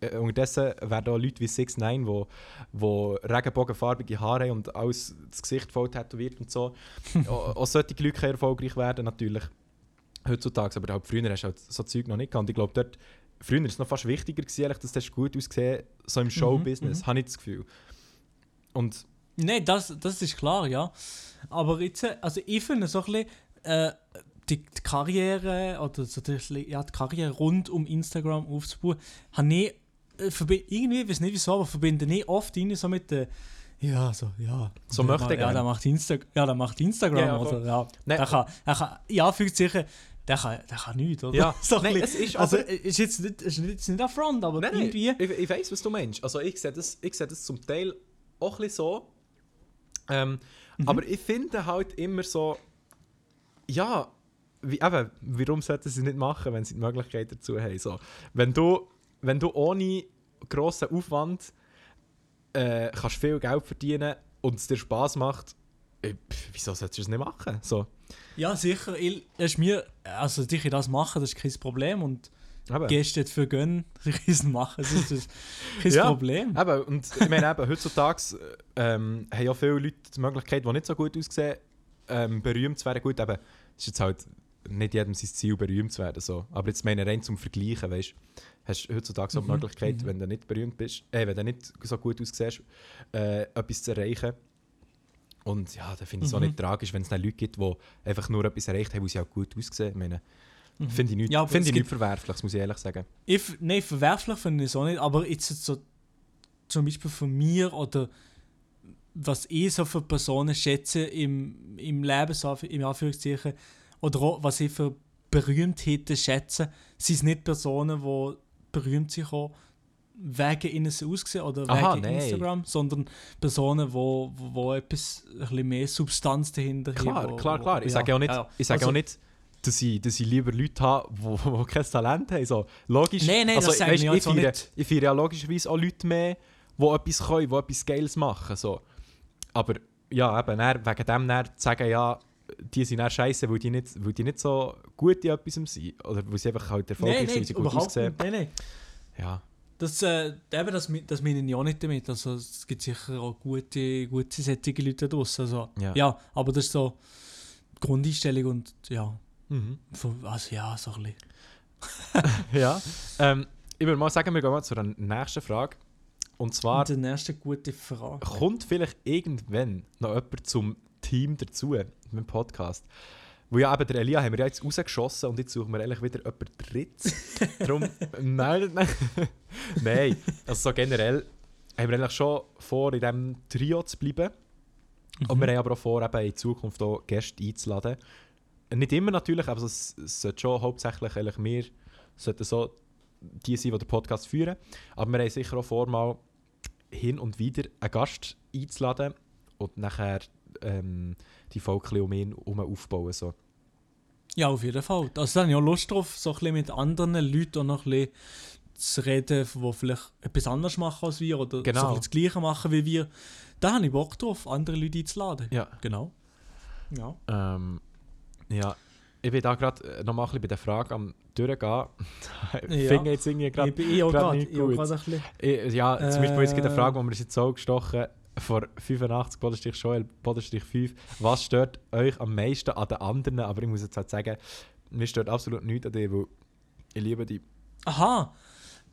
äh, unterdessen werden auch Leute wie 6 9 wo, wo regenbogenfarbige Haare haben und alles das Gesicht voll tätowiert und so. auch, auch solche Leute erfolgreich werden, natürlich. Heutzutage, aber halt früher hast du halt so Zeug noch nicht gehabt. Und ich glaube, dort, früher war es noch fast wichtiger, gewesen, ehrlich, dass das gut ausgesehen so im Showbusiness,
mhm.
habe ich das Gefühl. Und
Nein, das, das ist klar, ja. Aber jetzt, äh, also ich finde so ein bisschen, äh, die, die Karriere oder so die, ja, die Karriere rund um Instagram aufzubauen, habe ich äh, irgendwie, ich weiß nicht wieso, aber verbinde ich oft irgendwie so mit der ja, so, ja.
So
der
möchte
ma- Ja, der macht, Insta ja, der macht Instagram,
Ja, ja,
oder? Ja,
Nein,
der kann, er kann, ja, fügt sicher, der kann, der kann nichts, oder?
Ja,
so ein
nein, es ist
also,
aber-
ist jetzt nicht, ist jetzt nicht ein Front, aber
Nein, nein,
irgendwie.
ich, ich weiß, was du meinst. Also ich sehe das, ich sehe das zum Teil auch ein so. Ähm,
Mhm.
Aber ich finde halt immer so, ja, wie, eben, warum sollten sie es nicht machen, wenn sie die Möglichkeit dazu haben? So, wenn, du, wenn du ohne grossen Aufwand äh, kannst viel Geld verdienen und es dir Spass macht, äh, wieso solltest du es nicht machen? So,
Ja, sicher. Ich, ist mir, also dich das machen, das ist kein Problem. Und
eben.
Gäste dafür gönnen, sich es machen, das ist das kein
Ja.
Problem.
Eben, und ich meine eben, heutzutage ähm, haben ja viele Leute die Möglichkeit, die nicht so gut aussehen, ähm, berühmt zu werden. Gut, eben, es ist jetzt halt nicht jedem sein Ziel, berühmt zu werden. So. Aber jetzt meine rein zum Vergleichen, weißt hast du heutzutage so die
Mhm,
Möglichkeit,
mhm.
wenn du nicht berühmt bist, äh, wenn du nicht so gut aussiehst, äh, etwas zu erreichen. Und ja, da finde ich es auch
Mhm.
nicht tragisch, wenn es dann Leute gibt, die einfach nur etwas erreicht haben, wo sie auch gut aussehen. Ich meine,
Mhm.
finde ich nicht,
Ja, es
ich nicht verwerflich, das muss ich ehrlich sagen.
Ich, nein, verwerflich finde ich es auch nicht, aber jetzt so zum Beispiel von mir oder was ich so für Personen schätze im, im Leben, so im Anführungszeichen, oder auch, was ich für Berühmtheiten schätze, sind es nicht Personen, die berühmt sind auch wegen ihnen so aussehen oder
Aha,
wegen
nein.
Instagram, sondern Personen, wo, wo, wo etwas ein bisschen mehr Substanz dahinter
Klar,
haben. wo-
klar,
wo-
klar. Ich
ja,
sage auch nicht,
ja.
ich sage
Also-
auch nicht dass, ich, dass ich lieber Leute habe, die, kein Talent haben. So, logisch.
Nein, nein,
also,
das sage
weisst,
ich
ich feiere,
nicht.
ich feiere ja logischerweise auch Leute mehr, die etwas können, die etwas Geiles machen. So. Aber ja, eben, dann, wegen dem dann zu sagen, ja, die sind dann scheiße, weil die nicht, weil die nicht so gut in etwas sind. Oder weil sie einfach halt erfolgreich sind,
nein,
weil sie gut aussehen.
Nein, nein.
Ja.
Das, äh, eben, das, das meine ich auch nicht damit. Also, es gibt sicher auch gute, gute sättige Leute da draussen. Also,
Ja.
ja. aber das ist so die Grundeinstellung und ja,
Mhm.
also ja, so ein bisschen.
ja. Ähm, ich würde mal sagen, wir gehen mal zur nächsten Frage. Und zwar,
die nächste gute Frage.
kommt vielleicht irgendwann noch jemand zum Team dazu, mit dem Podcast? Wo ja eben der Elia haben wir ja jetzt rausgeschossen und jetzt suchen wir eigentlich wieder jemanden drittes. Darum meldet nein, nein, also so generell haben wir eigentlich schon vor, in diesem Trio zu bleiben. Und wir haben aber auch vor, eben in Zukunft auch Gäste einzuladen. Nicht immer natürlich, aber es, es sollte schon hauptsächlich eigentlich wir sollten so die sein, die den Podcast führen. Aber wir haben sicher auch vor, mal hin und wieder einen Gast einzuladen und nachher ähm, die Folge um ihn herum aufbauen. So.
Ja, auf jeden Fall. Also, da habe ich auch Lust drauf, so ein bisschen mit anderen Leuten auch noch ein bisschen zu reden, die vielleicht etwas anderes machen als wir oder
Genau.
so ein bisschen das Gleiche machen wie wir. Da habe ich Bock drauf, andere Leute einzuladen.
Ja.
Genau. Ja.
Ähm, ja. Ich bin da gerade noch mal ein bisschen bei der Frage am Durchgehen. ich
Ja.
jetzt irgendwie gerade
ich bin eh auch gerade
Ja, zum Beispiel jetzt gibt eine
Äh.
Frage, wo wir uns jetzt so gestochen vor 85 Bodenstrich Joel, Bodenstrich 5. Was stört euch am meisten an den anderen? Aber ich muss jetzt halt sagen, mir stört absolut nichts an dir, weil ich liebe dich.
Aha.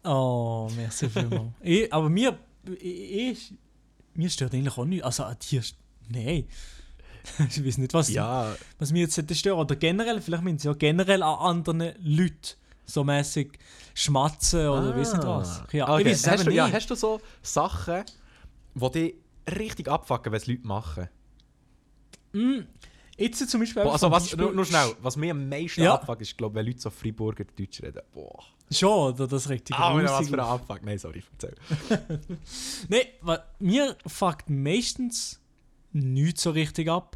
Oh, merci vielmals. ich, aber mir, ich, mir stört eigentlich auch nichts. Also an dir, nein. ich weiß nicht, was,
Ja,
was mir jetzt stört. Oder generell, vielleicht meinen sie ja generell an anderen Leuten. So mäßig schmatzen oder weiss nicht was. Ja,
Ah, okay.
ich weiß es
hast, du, ja,
nicht.
hast du so Sachen, die dich richtig abfucken, wenn es Leute machen?
Mm, jetzt zum Beispiel...
Boah, also was,
Beispiel-
nur, nur schnell, was mir am meisten
Ja.
abfuckt, ist, glaube wenn Leute so Freiburger Deutsch reden. Boah.
Schon, das regt dich
Ah, was für ein. Abfuck. Nein, sorry, erzähl.
Nein, mir fuckt meistens nichts so richtig ab.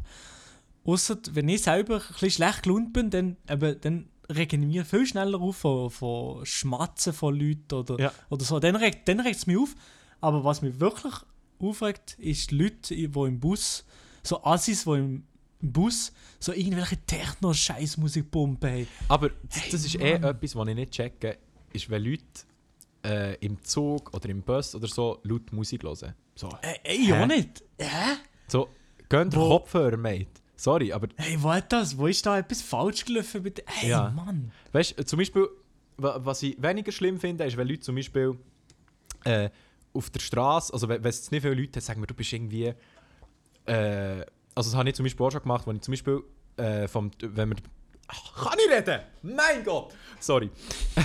Außer wenn ich selber ein bisschen schlecht gelaunt bin, dann, eben, dann regen wir viel schneller auf von, von Schmatzen von Leuten oder,
Ja.
oder so. Dann regt es mich auf. Aber was mich wirklich aufregt, ist die Leute, die im Bus, so Assis, die im Bus so irgendwelche Techno-Scheißmusik pumpen. Hey.
Aber das, das ist eh
Mann.
etwas, was ich nicht checke, ist, wenn Leute äh, im Zug oder im Bus oder so laut Musik hören. So,
Äh, ey,
Hä?
auch nicht. Hä?
so gönnt Kopfhörer, Mate. Sorry, aber
Hey, wo hat das? Wo ist da etwas falsch gelaufen? Bitte? Hey,
Ja.
Mann.
weißt du, zum Beispiel, wa- was ich weniger schlimm finde, ist, wenn Leute zum Beispiel äh, auf der Straße, also wenn es nicht viele Leute haben, sagen wir, du bist irgendwie. Äh, also, das habe ich zum Beispiel auch schon gemacht, wenn ich zum Beispiel äh, vom. Wenn wir, Ach, kann ich reden? Mein Gott! Sorry.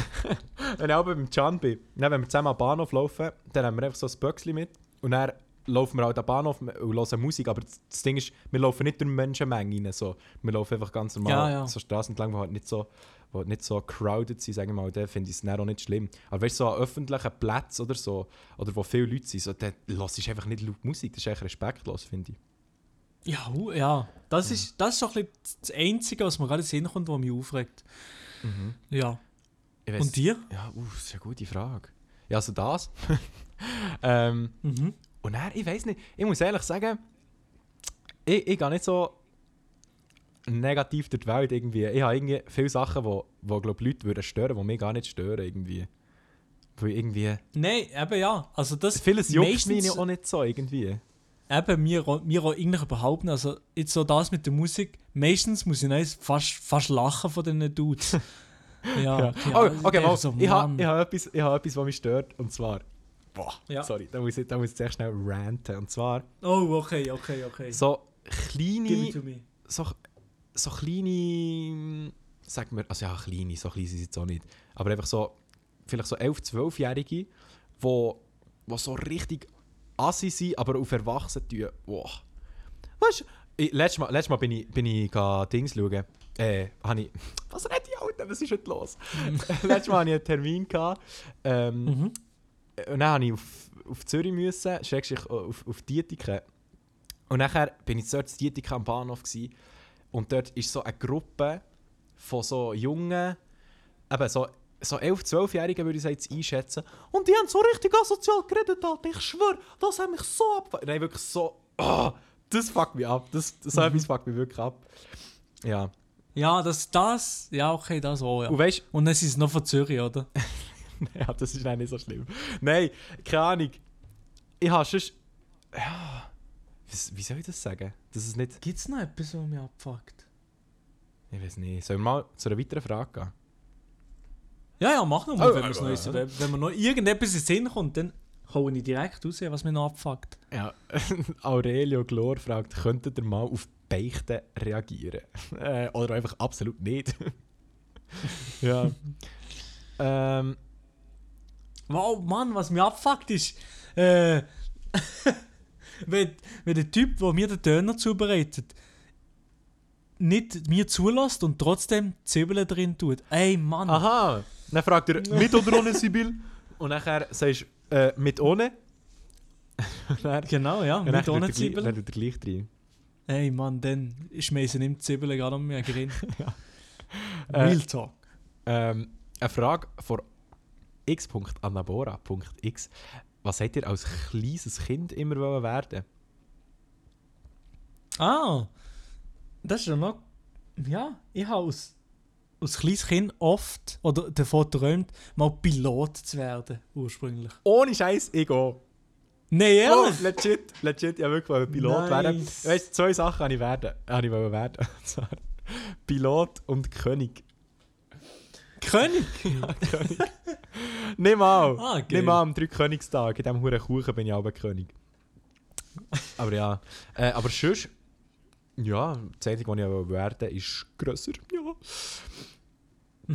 wenn ich auch beim Can bin, dann, wenn wir zusammen am Bahnhof laufen, dann haben wir einfach so ein Böckchen mit und dann laufen wir auch am Bahnhof und hören Musik. Aber das- Ding ist, wir laufen nicht durch Menschenmengen rein. So. Wir laufen einfach ganz normal
Ja, ja.
so Straßen entlang, die halt nicht so, wo nicht so crowded sind, sagen wir mal. Da finde ich es dann auch nicht schlimm. Aber weißt du, so an öffentlichen Plätzen oder so, oder wo viele Leute sind, so, dann hörst du einfach nicht laut Musik. Das ist eigentlich respektlos, finde ich.
Ja, ja. Das ist, das ist doch ein bisschen das Einzige, was mir gerade in den Sinn kommt, was mich aufregt. Ja.
Ich weiss-
Und dir?
Ja, uh, das ist eine gute Frage. Ja, also das. ähm,
Mhm.
und dann, ich weiß nicht, ich muss ehrlich sagen, ich, ich gehe nicht so negativ durch die Welt irgendwie. Ich habe irgendwie viele Sachen, wo, wo glaub, Leute würden stören, die mich gar nicht stören irgendwie. Weil irgendwie...
Nein, eben ja. Also das
Vieles juckt mich auch nicht so irgendwie.
Eben, mir, mir auch eigentlich überhaupt nicht. Also jetzt so das mit der Musik, meistens muss ich noch fast, fast lachen von diesen Dudes. ja,
Ja.
ja,
oh, okay, mal,
so,
ich habe ich hab etwas, ich hab etwas, was mich stört. Und zwar... Boah,
Ja.
sorry, da muss, ich, da muss ich sehr schnell ranten. Und zwar
Oh, okay, okay, okay.
so
Give
kleine...
it to me.
so, so kleine, sag mir, also ja, kleine, so klein sind sie jetzt auch nicht, aber einfach so, vielleicht so 11-, 12-Jährige, wo, wo so richtig assi sind, aber auf Erwachsene tun. Wow. Weißt du, letztes Mal, letztes Mal bin ich, bin ich Dings schauen. Äh, habe ich. Was redet ich, Alter? Was ist heute los? letztes Mal hatte ich einen Termin. Gehabt, ähm,
Mhm.
und dann musste ich auf, auf Zürich, müssen, schrägstrich auf, auf Dietiken. Und nachher bin ich dort in Dietiken am Bahnhof. Gewesen, und dort ist so eine Gruppe von so jungen, eben so, so 11-, 12-Jährigen würde ich jetzt einschätzen. Und die haben so richtig asozial geredet, Alter. Ich schwöre, das hat mich so ab... Nein, wirklich so... Oh, das fuckt mich ab. Das, so etwas fuckt mich wirklich ab. Ja.
Ja, das, das, ja, okay, das auch, ja.
Und weißt
Und es ist noch von Zürich, oder?
Ja, das ist nicht so schlimm. Nein, keine Ahnung. Ich habe schon. Ja. Wie, wie soll ich das sagen? Das ist nicht.
Gibt es noch etwas, was mich abfuckt?
Ich weiß nicht. Sollen wir mal zu einer weiteren Frage gehen?
Ja, ja, mach noch mal,
Oh,
wenn, wir's
oh,
noch
oh,
ist.
oh.
wenn, mir noch irgendetwas in den Sinn kommt, dann hole ich direkt raus, was mich noch abfuckt.
Ja. Aurelio Glor fragt, könntet ihr mal auf Beichten reagieren? äh, oder einfach absolut nicht. ja. ähm,
Wow, Mann, was mich abfuckt ist, äh, wenn, wenn der Typ, der mir den Döner zubereitet, nicht mir zulässt und trotzdem Zwiebeln drin tut. Ey, Mann.
aha. Dann fragt er, mit oder ohne Sibyl? Und nachher sagst du, äh, mit ohne? Dann,
Genau, ja,
dann
mit ohne
gleich- Dann
Zwiebeln.
tut er gleich drin.
Ey, Mann, dann schmeißen ihm die Zwiebeln gar nicht mehr drin.
Ja.
Real Talk.
Ähm, eine Frage von x.anabora.x. Was habt ihr als kleines Kind immer wollen werden?
Ah, das ist ja noch. Ja, ich habe als, als kleines Kind oft oder davon geträumt, mal Pilot zu werden, ursprünglich.
Ohne Scheiß, ich gehe.
Nein,
Oh,
ehrlich?
legit, legit, ich wollte wirklich Pilot
Nice.
werden. Weißt du, zwei Sachen habe ich werden. Habe ich wollen werden. Pilot und König.
König?
Ja, König. Nimm mal.
Ah, geil.
Nimm mal am Dreikönigstag. In diesem huren Kuchen bin ich auch König. Aber ja. Äh, aber sonst. Ja, das Einzige, was ich werden ist grösser. Ja.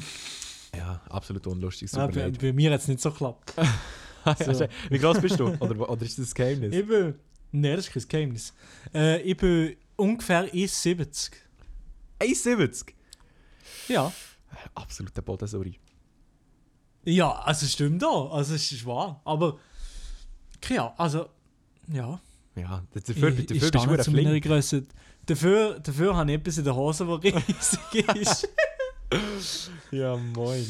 ja, absolut unlustig. Super
bei, bei mir hat es nicht so geklappt. so.
Wie groß bist du? Oder, oder ist das ein Geheimnis?
Ich bin. Nein, das ist kein Geheimnis. Äh, ich bin ungefähr 1,70.
1,70.
Ja.
Absoluter Boden, sorry.
Ja, also stimmt auch. Also es ist wahr. Aber. Ja, also. Ja.
Ja, dafür,
ich,
dafür
ich
bist du
zu meiner. Größe. Dafür, dafür habe ich etwas in der Hose, was riesig ist.
Ja, moin.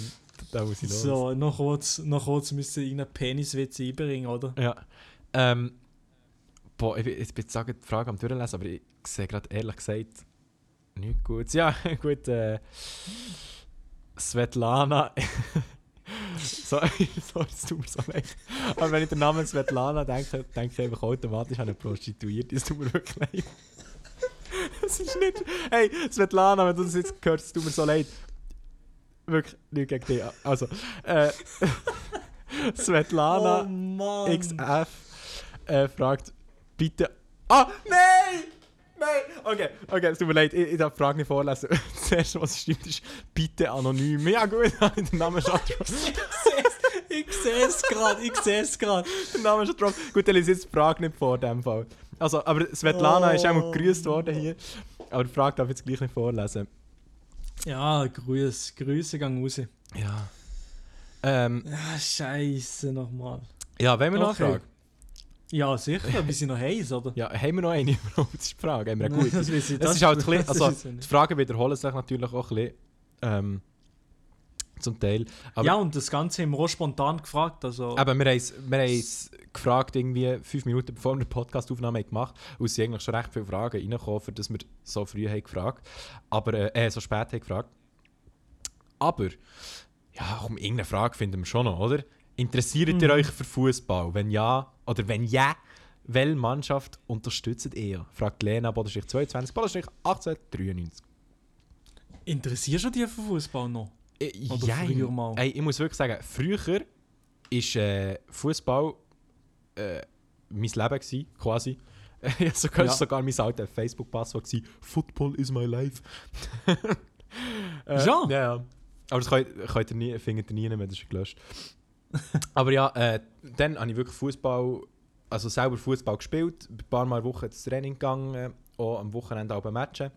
Da muss ich los.
so, noch kurz, noch kurz müssen irgendeinen Peniswitz einbringen, oder?
Ja. Ähm, boah, ich, bin- ich bin jetzt sagen, die Frage am Durchlesen, aber ich sehe gerade ehrlich gesagt nichts Gutes. Ja, gut. Äh, Svetlana. So, sorry, es tut mir so leid. Aber wenn ich den Namen Svetlana denke, denke ich einfach automatisch an eine Prostituierte. Es tut mir wirklich leid. Es ist nicht. Hey, Svetlana, wenn du das jetzt hörst, es tut mir so leid. Wirklich, nicht gegen dich. Also, äh, Svetlana
oh.
XF äh, fragt bitte. Ah, nein! Nein! Okay, okay, es tut mir leid, ich, ich darf die Frage nicht vorlesen. Das erste, was stimmt, ist bitte anonym. Ja, gut, den Namen schon
Ich sehe es gerade, ich sehe es gerade.
Den Namen schon drauf. Gut, dann lese jetzt die Frage nicht vor, in dem Fall. Also, aber Svetlana
Oh.
ist auch mal gegrüßt worden hier. Aber die Frage darf ich jetzt gleich nicht vorlesen.
Ja, Grüße, Grüße gehen raus.
Ja. Ähm,
Ah, Scheiße nochmal.
ja, wollen wir noch
Okay.
eine Frage?
Ja, sicher, wir sind noch heiß, oder?
Ja, haben wir noch eine überhaupt? Das ist die Frage. Haben wir eine gute?
Das
ist halt ein bisschen, also, die. Fragen wiederholen sich natürlich auch ein bisschen. Ähm, zum Teil. Aber
ja, und das Ganze haben wir auch spontan gefragt. Also,
Aber wir haben es gefragt, irgendwie fünf Minuten bevor wir die Podcastaufnahme gemacht haben. Es sind eigentlich schon recht viele Fragen reingekommen, für das wir so früh haben gefragt. Aber, äh, äh, so spät haben gefragt. Aber, ja, um irgendeine Frage finden wir schon noch, oder? Interessiert
Mhm.
ihr euch für Fußball? Wenn ja, oder wenn ja, welche Mannschaft unterstützt ihr? Fragt Lena Bodenstrich 22, Bodenstrich 1893.
Interessierst du dich für Fußball noch?
Äh,
Oder
jein.
früher mal?
Ey, ich muss wirklich sagen, früher ist äh, Fußball äh, mein Leben gewesen, quasi. ja, sogar,
Ja.
sogar mein alter Facebook-Passwort gewesen. Football is my life. äh,
Ja?
Ja, ja. Aber das könnt, könnt ihr nie, findet ihr nie mehr, das ist gelöscht. Aber ja, äh, dann habe ich wirklich Fußball, also selber Fußball gespielt, ein paar Mal Wochen ins Training gegangen, auch am Wochenende auch Matchen.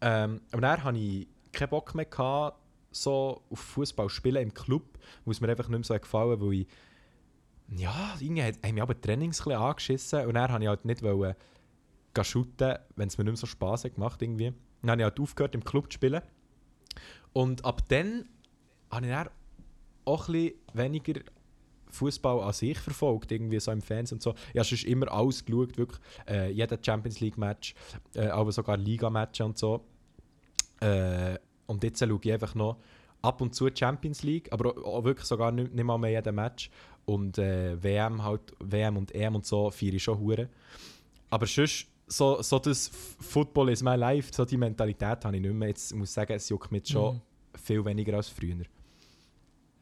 Ähm, aber dann hatte ich keinen Bock mehr gehabt, so auf Fußball spielen im Club, wo es mir einfach nicht mehr so gefallen, weil ich ja, irgendwie hat, haben mich aber Trainings ein angeschissen und dann wollte ich halt nicht wollen, wenn es mir nicht mehr so Spass hat gemacht irgendwie. Dann habe ich halt aufgehört im Club zu spielen. Und ab dann habe ich dann auch ein bisschen weniger Fußball an sich verfolgt, irgendwie so im Fernsehen und so. Ich habe sonst immer alles geschaut, wirklich. Äh, jeder Champions League-Match, äh, aber sogar Liga-Matches und so. Äh, und jetzt schaue ich einfach noch ab und zu Champions League, aber auch, auch wirklich sogar nicht, nicht mal mehr jeden Match. Und äh, WM, halt, WM und EM und so feiere ich schon hure. Aber sonst, so, so das Football is my life, so die Mentalität habe ich nicht mehr. Jetzt muss ich sagen, es juckt mich schon
Mhm.
viel weniger als früher.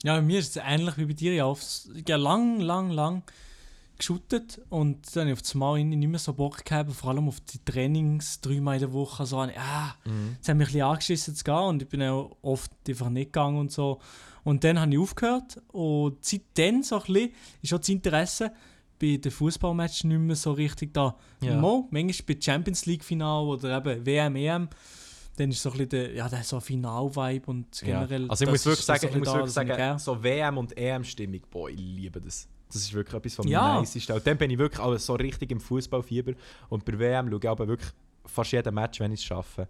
Ja, bei mir ist es ähnlich wie bei dir. Ich habe aufs- habe lang, lang, lang geschuttet und dann habe ich auf das Mal nicht mehr so Bock gehabt, vor allem auf die Trainings, dreimal in der Woche. So, ich, ah, es hat mich ein bisschen angeschissen zu gehen und ich bin auch oft einfach nicht gegangen und so. Und dann habe ich aufgehört und seitdem so ein bisschen ist auch das Interesse bei den Fußballmatches nicht mehr so richtig da.
Ja.
Mo, manchmal bei Champions League Final oder eben WM, EM, dann ist so ein bisschen der, ja, der so Final-Vibe und generell.
Ja. Also ich muss wirklich
ist
sagen, ich muss
da,
wirklich
ich
sagen
gern.
so WM und EM-Stimmung, boah, ich liebe das. Das ist wirklich etwas vom
Ja.
Nicesten. Und dann bin ich wirklich auch so richtig im Fußballfieber. Und bei WM schaue ich aber wirklich fast jeden Match, wenn ich es schaffe.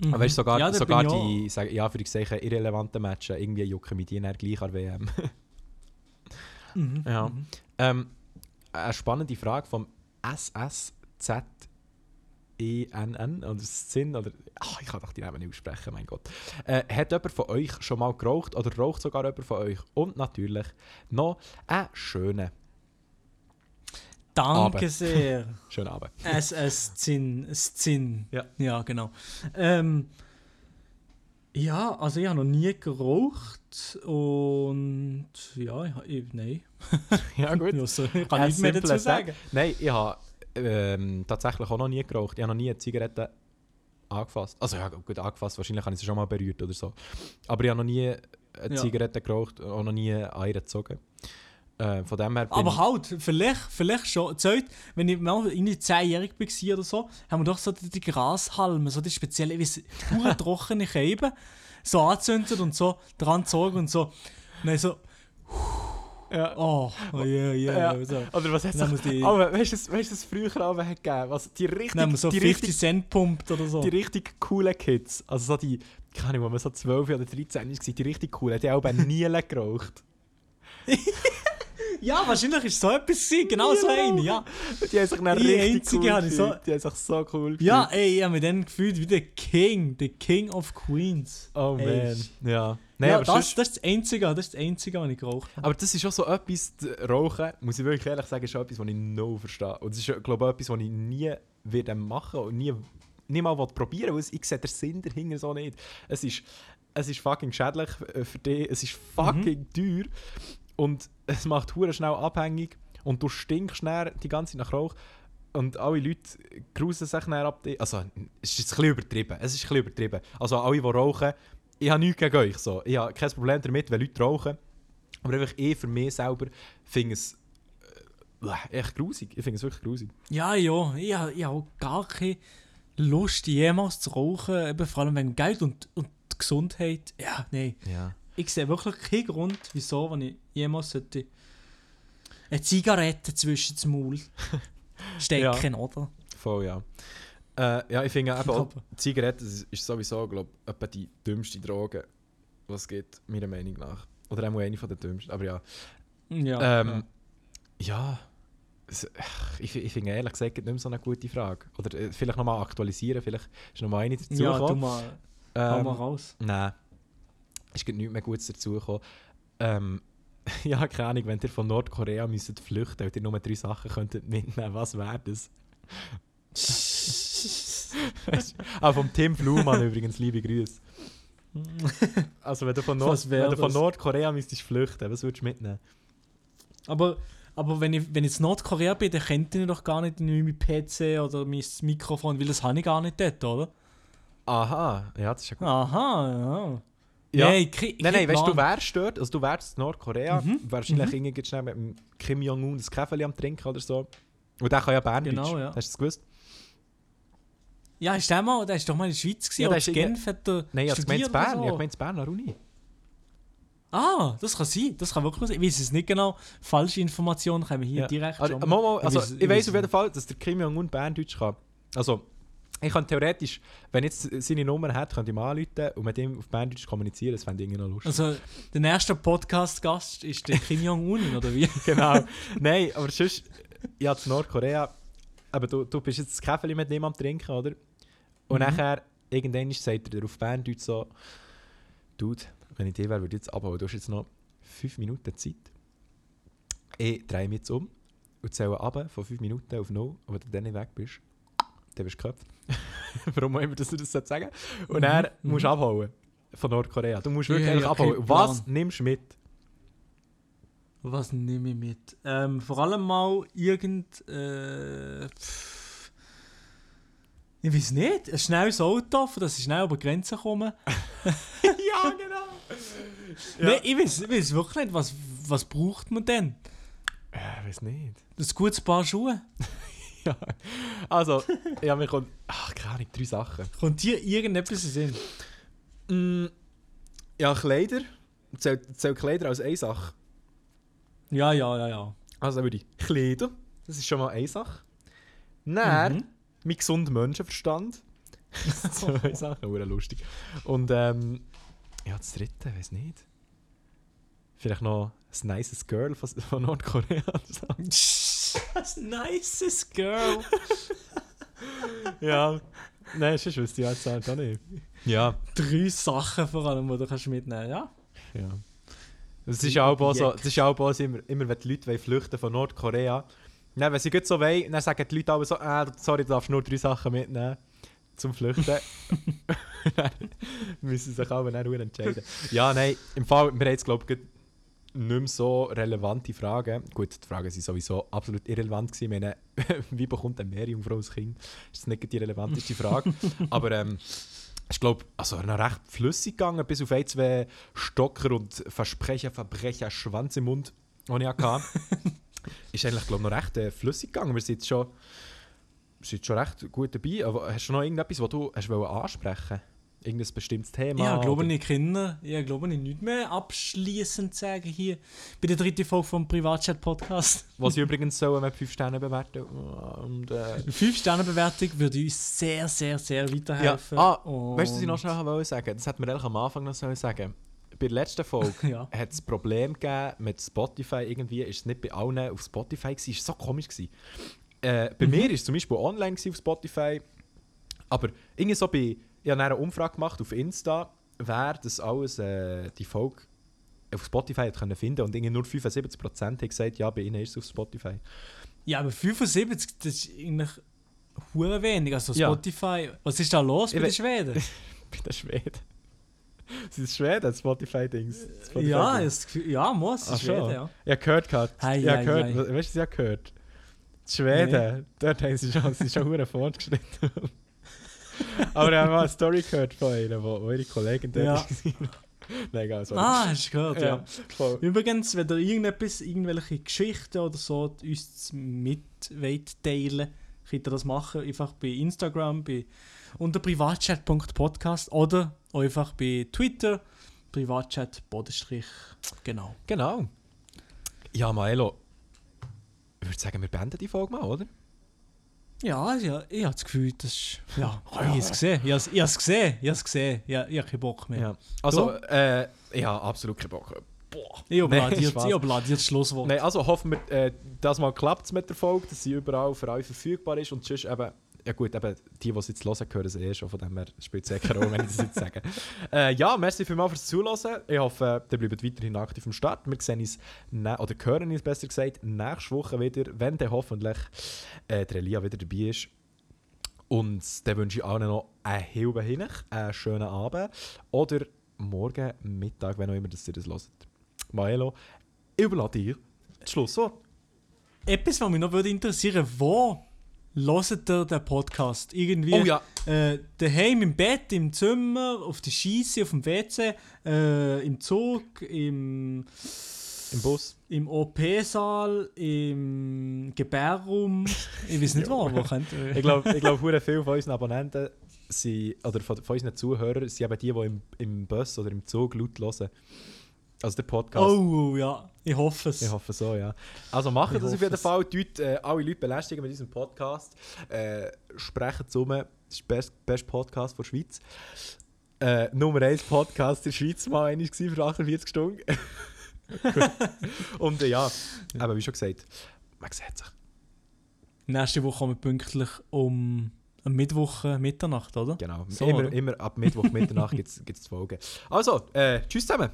Mhm.
Aber weißt, sogar,
Ja,
sogar
ich
die, sag, ja, für die Sagen, irrelevanten Matches, irgendwie jucken die dann gleich an WM.
Mhm.
Ja.
Mhm.
Ähm, eine spannende Frage vom SSZENN oder Sinn oder ach, ich kann doch die Namen nicht aussprechen, mein Gott. Äh, hat jemand von euch schon mal geraucht oder raucht sogar jemand von euch? Und natürlich noch einen schönen,
Danke
Abend.
sehr.
schönen Abend.
SS Zinn. Zinn.
Ja.
ja, genau. Ähm, ja, also ich habe noch nie geraucht und ja, ich, ich, nein.
Ja gut.
Ich kann nichts mehr dazu sagen.
Nein, ich habe ähm, tatsächlich auch noch nie geraucht. Ich habe noch nie eine Zigarette angefasst. Also ja, gut, angefasst, wahrscheinlich habe ich sie schon mal berührt oder so. Aber ich habe noch nie eine
Ja.
Zigarette geraucht, auch noch nie eine gezogen. Äh, von dem her
Aber halt, vielleicht, vielleicht schon. Zeit, wenn ich mal irgendwie 10-jährig war oder so, haben wir doch so die, die Grashalme, so die spezielle, wie pure trockene Scheiben, so angezündet und so dran gezogen und so. Nein, so,
Ja.
oh, oh yeah, yeah.
Ja.
So.
Oder was hat es
die-
weißt du, was- weißt du, was es früher auch hat gegeben was Die richtig,
so
die
50
richtig,
Cent pumpt oder so.
die richtig coolen Kids, also so die, keine Ahnung, man so 12 oder 13 war, die richtig coolen, die haben auch nie geraucht.
Ja, wahrscheinlich ist so etwas gewesen, genau so eine, ja.
Die haben sich dann
Die
richtig
einzige
cool
ich so-.
Die haben sich so cool
Ja,
gefühlt.
ey, ich habe mich dann gefühlt wie der King, der King of Queens.
Oh
Ey,
man. Ja. Nein,
ja,
aber,
das,
sonst,
das ist das Einzige, das ist das Einzige, was ich geraucht habe.
aber das ist auch so etwas, Rauchen, muss ich wirklich ehrlich sagen, ist schon etwas, was ich no verstehe. Und das ist, glaube ich, etwas, was ich nie werde machen und nie, nie mal probieren will, ich sehe den Sinn dahinter so nicht. Es ist, es ist fucking schädlich äh, für dich, es ist fucking teuer und es macht hure schnell abhängig und du stinkst schnell die ganze Zeit nach Rauch und alle Leute grusen sich dann ab dir. Also, es ist ein bisschen übertrieben. Es ist ein bisschen übertrieben. Also, alle, die rauchen, ich habe nichts gegen euch. So. Ich habe kein Problem damit, wenn Leute rauchen. Aber einfach ich für mich selber finde es äh, echt grusig. Ich finde es wirklich grusig.
Ja, ja, ich, habe- ich habe auch gar keine Lust, jemals zu rauchen, eben vor allem wegen Geld und, und Gesundheit. Ja, nein.
Ja.
Ich sehe wirklich keinen Grund, wieso, wenn ich jemals sollte eine Zigarette zwischen das Maul stecken, oder?
Voll, ja. Äh, ja, ich finde eben Zigaretten ist sowieso, glaube ich, die dümmste Droge, was es gibt, meiner Meinung nach. Oder auch eine von den dümmsten, aber ja.
Ja.
Ähm, ja. Ich, ich finde ehrlich gesagt nicht mehr so eine gute Frage. Oder äh, vielleicht nochmal aktualisieren, vielleicht ist nochmal eine dazu
ja, du
gekommen.
mal,
Ähm,
mal raus.
Nein, es gibt nichts mehr Gutes dazu gekommen. Ähm, ja, keine Ahnung, wenn ihr von Nordkorea müsstet flüchten und ihr nur drei Sachen könntet mitnehmen, was wäre das? Auch vom Tim Flumann übrigens, liebe Grüße. Also wenn du von, Nord wenn du von
das?
Nordkorea müsstest flüchten, was würdest du mitnehmen?
Aber, aber wenn, ich, wenn ich in Nordkorea bin, dann kennt ihr doch gar nicht mein PC oder mein Mikrofon, weil das habe ich gar nicht dort, oder?
Aha, ja, das ist ja gut.
Aha, ja.
Ja.
Nein,
Nein, nein, weißt du, du wärst dort, also du wärst in Nordkorea,
Mhm,
wahrscheinlich
mhm.
irgendwie schnell mit dem Kim Jong-un ein Käferli am Trinken oder so. Und der kann ja Berndeutsch.
Genau, ja.
Hast du das gewusst?
Ja, ist der mal, der ist doch mal in der Schweiz gewesen,
Ja,
oder
der ist
in Genf hat er
Nein, ich habe in Bern. Ich
so.
habe gemeint in Bern an der Uni.
Ah, das kann sein, das kann wirklich sein. Ich weiß es nicht genau. Falsche Informationen können wir hier
Ja.
direkt
Also,
schon
mal, also,
weiss-
ich weiß auf jeden Fall, dass der Kim Jong-un Berndeutsch kann. Also, ich kann theoretisch, wenn jetzt seine Nummer hat, könnte ich ihm anrufen und mit ihm auf Berndeutsch kommunizieren. Das fände ich irgendwie noch lustig.
Also, der nächste Podcast-Gast ist der Kim Jong-un, oder wie?
genau. Nein, aber sonst, ja, zu Nordkorea, aber du, du bist jetzt das Käferli mit dem am Trinken, oder? Und
Mhm.
nachher, irgendwann sagt er auf Berndeutsch so, Dude, wenn ich dir wäre, würde ich jetzt abhauen. Du hast jetzt noch 5 Minuten Zeit. Ich drehe mich jetzt um und zähle ab von 5 Minuten auf 0. Und wenn du dann nicht weg bist, dann bist du geköpft. Warum auch immer, dass du das so sagen Und
Mhm,
dann
mhm.
musst du abhauen von Nordkorea. Du musst wirklich
ja,
abhauen.
kein
Was nimmst du mit?
Was nehme ich mit? Ähm, vor allem mal irgend. Äh, ich weiß nicht. Ein schnelles Auto, für das ich schnell über die Grenze komme.
ja, genau.
Nein, ich weiß, ich weiß wirklich nicht, was, was braucht man denn?
Ja, ich weiß nicht.
Ein gutes Paar Schuhe?
Ja. Also, ja, mir kommt. Ach, keine Ahnung, drei Sachen.
Kommt dir irgendetwas in Sinn?
Mm, ja, Kleider. Zählt, zählt Kleider als eine Sache.
Ja, ja, ja, ja.
Also würde ich Kleider. Das ist schon mal eine Sache. Dann
Mhm.
Mein gesunder Menschenverstand. Zwei Sachen, sehr lustig. Und ähm, ja, das dritte, weiß nicht. Vielleicht noch ein nices Girl von, von Nordkorea.
Das nices Girl.
ja. Nein, sonst wüsste ich jetzt halt auch nicht. Ja.
Drei Sachen vor allem, die du kannst mitnehmen ja.
Ja. Das ist auch so, das ist auch so, immer, immer wenn die Leute flüchten von Nordkorea dann, wenn sie gut so wollen, dann sagen die Leute aber so, äh, sorry, du darfst nur drei Sachen mitnehmen zum Flüchten. dann müssen sie sich auch dann entscheiden. Ja, nein, im Fall, wir haben jetzt glaube ich nicht mehr so relevante Fragen. Gut, die Fragen sind sowieso absolut irrelevant gewesen. Ich meine, wie bekommt eine Meerjungfrau ein Kind? Das ist nicht die relevanteste Frage. Aber ähm, ich glaube, also noch recht flüssig gegangen, bis auf ein, zwei Stocker und Versprecher, Verbrecher, Schwanz im Mund, die ich hatte. Ist eigentlich, glaube ich, noch recht äh, flüssig gegangen. Wir sind jetzt schon, sind schon recht gut dabei. Aber hast du noch irgendetwas, was du hast ansprechen Irgendein bestimmtes Thema?
Ja, glaube ich, Kinder. Ja, glaube ich, nicht mehr abschließend sagen hier bei der dritten Folge vom Privatchat-Podcast.
Was ich übrigens so mit 5 Sternen bewerten. Und, äh,
Eine 5-Sterne-Bewertung würde uns sehr, sehr, sehr
ja.
weiterhelfen.
Ah,
Und-
weißt du, was ich noch schnell wollte sagen? Das hätte mir eigentlich am Anfang noch sagen bei der letzten Folge
Ja.
hat es Problem gegeben mit Spotify irgendwie. Ist es nicht bei allen auf Spotify gewesen? Ist so komisch gewesen. Äh, bei
Mhm.
mir ist es zum Beispiel online auf Spotify. Aber irgendwie so bei... Ich habe eine Umfrage gemacht auf Insta, wer das alles, äh, die Folge auf Spotify hat können finden und irgendwie nur 75% haben gesagt, ja, bei ihnen ist es auf Spotify.
Ja, aber 75, das ist eigentlich hure wenig. Also
Ja.
Spotify, was ist da los
Ich
bei den Schweden?
bei den Schweden. Sie ist Schweden, Spotify-Dings. Spotify
ja, Gefühl, ja, muss, ist Schweden, ja.
Ich habe gehört, gehabt.
Hei,
ich habe gehört,
hei.
we- weißt du, ich habe gehört? Die Schweden, dort haben sie schon, sie schon fortgeschritten. Aber ich habe mal eine Story gehört von ihnen, wo, ihre Kollegin dort
Ja.
war. Nein, egal, sorry.
Ah, hast du gehört, ja.
ja. Voll.
Übrigens, wenn ihr irgendetwas, irgendwelche Geschichten oder so uns mit teilen könnt ihr das machen. Einfach bei Instagram, bei, unter privatchat.podcast oder einfach bei Twitter, privatchat. Genau.
Genau. Ja, Maelo, ich würde sagen, wir beenden die Folge mal, oder?
Ja, ja ich habe das Gefühl, das ist. Ja, ich habe es gesehen. Ich habe es habe gesehen. Ich habe es gesehen. Ja, ich habe keinen Bock mehr.
Ja. Also, äh, ich habe absolut keinen Bock. Boah.
Ich überlade
Nee,
das Schlusswort.
Nein, also hoffen wir, äh, dass mal klappt mit der Folge, dass sie überall für euch verfügbar ist und sonst eben, ja gut, eben die, die es jetzt hören, hören sie eh schon, von dem her spielt es eh keine Rolle, wenn ich das jetzt sage. Äh, ja, merci vielmals fürs Zuhören. Ich hoffe, ihr bleibt weiterhin aktiv am Start. Wir sehen uns, oder hören uns besser gesagt, nächste Woche wieder, wenn dann hoffentlich äh, der Elia wieder dabei ist. Und dann wünsche ich allen noch einen Hilfe hin, einen schönen Abend oder morgen Mittag, wenn auch immer dass ihr das hört. Maelo, ich überlasse dir das Schlusswort.
Etwas, was mich noch würde interessieren wo hört ihr den Podcast? Irgendwie
Oh ja,
äh, daheim im Bett, im Zimmer, auf der Scheisse, auf dem WC, äh, im Zug, im,
im Bus.
im OP-Saal, im Gebärraum. Ich weiß nicht wo. wo könnt ihr-
Ich glaube, ich glaub, viele von unseren Abonnenten sind, oder von, von unseren Zuhörern sind eben die, die im, im Bus oder im Zug laut hören. Also der Podcast.
Oh ja, ich hoffe es.
Ich hoffe so, ja. Also machen
Ich
das auf jeden
es.
Fall. Dort, äh, alle Leute belästigen mit diesem Podcast. Äh, sprechen zusammen. Das ist der beste, beste Podcast der Schweiz. Äh, Nummer 1 Podcast in der Schweiz mal einmal für 48 Stunden. Und äh, ja, aber wie schon gesagt, man sieht sich.
Nächste Woche kommen wir pünktlich um am Mittwoch äh, Mitternacht, oder?
Genau.
So,
immer,
oder?
immer ab Mittwoch Mitternacht gibt es Folgen. Also, äh, tschüss zusammen.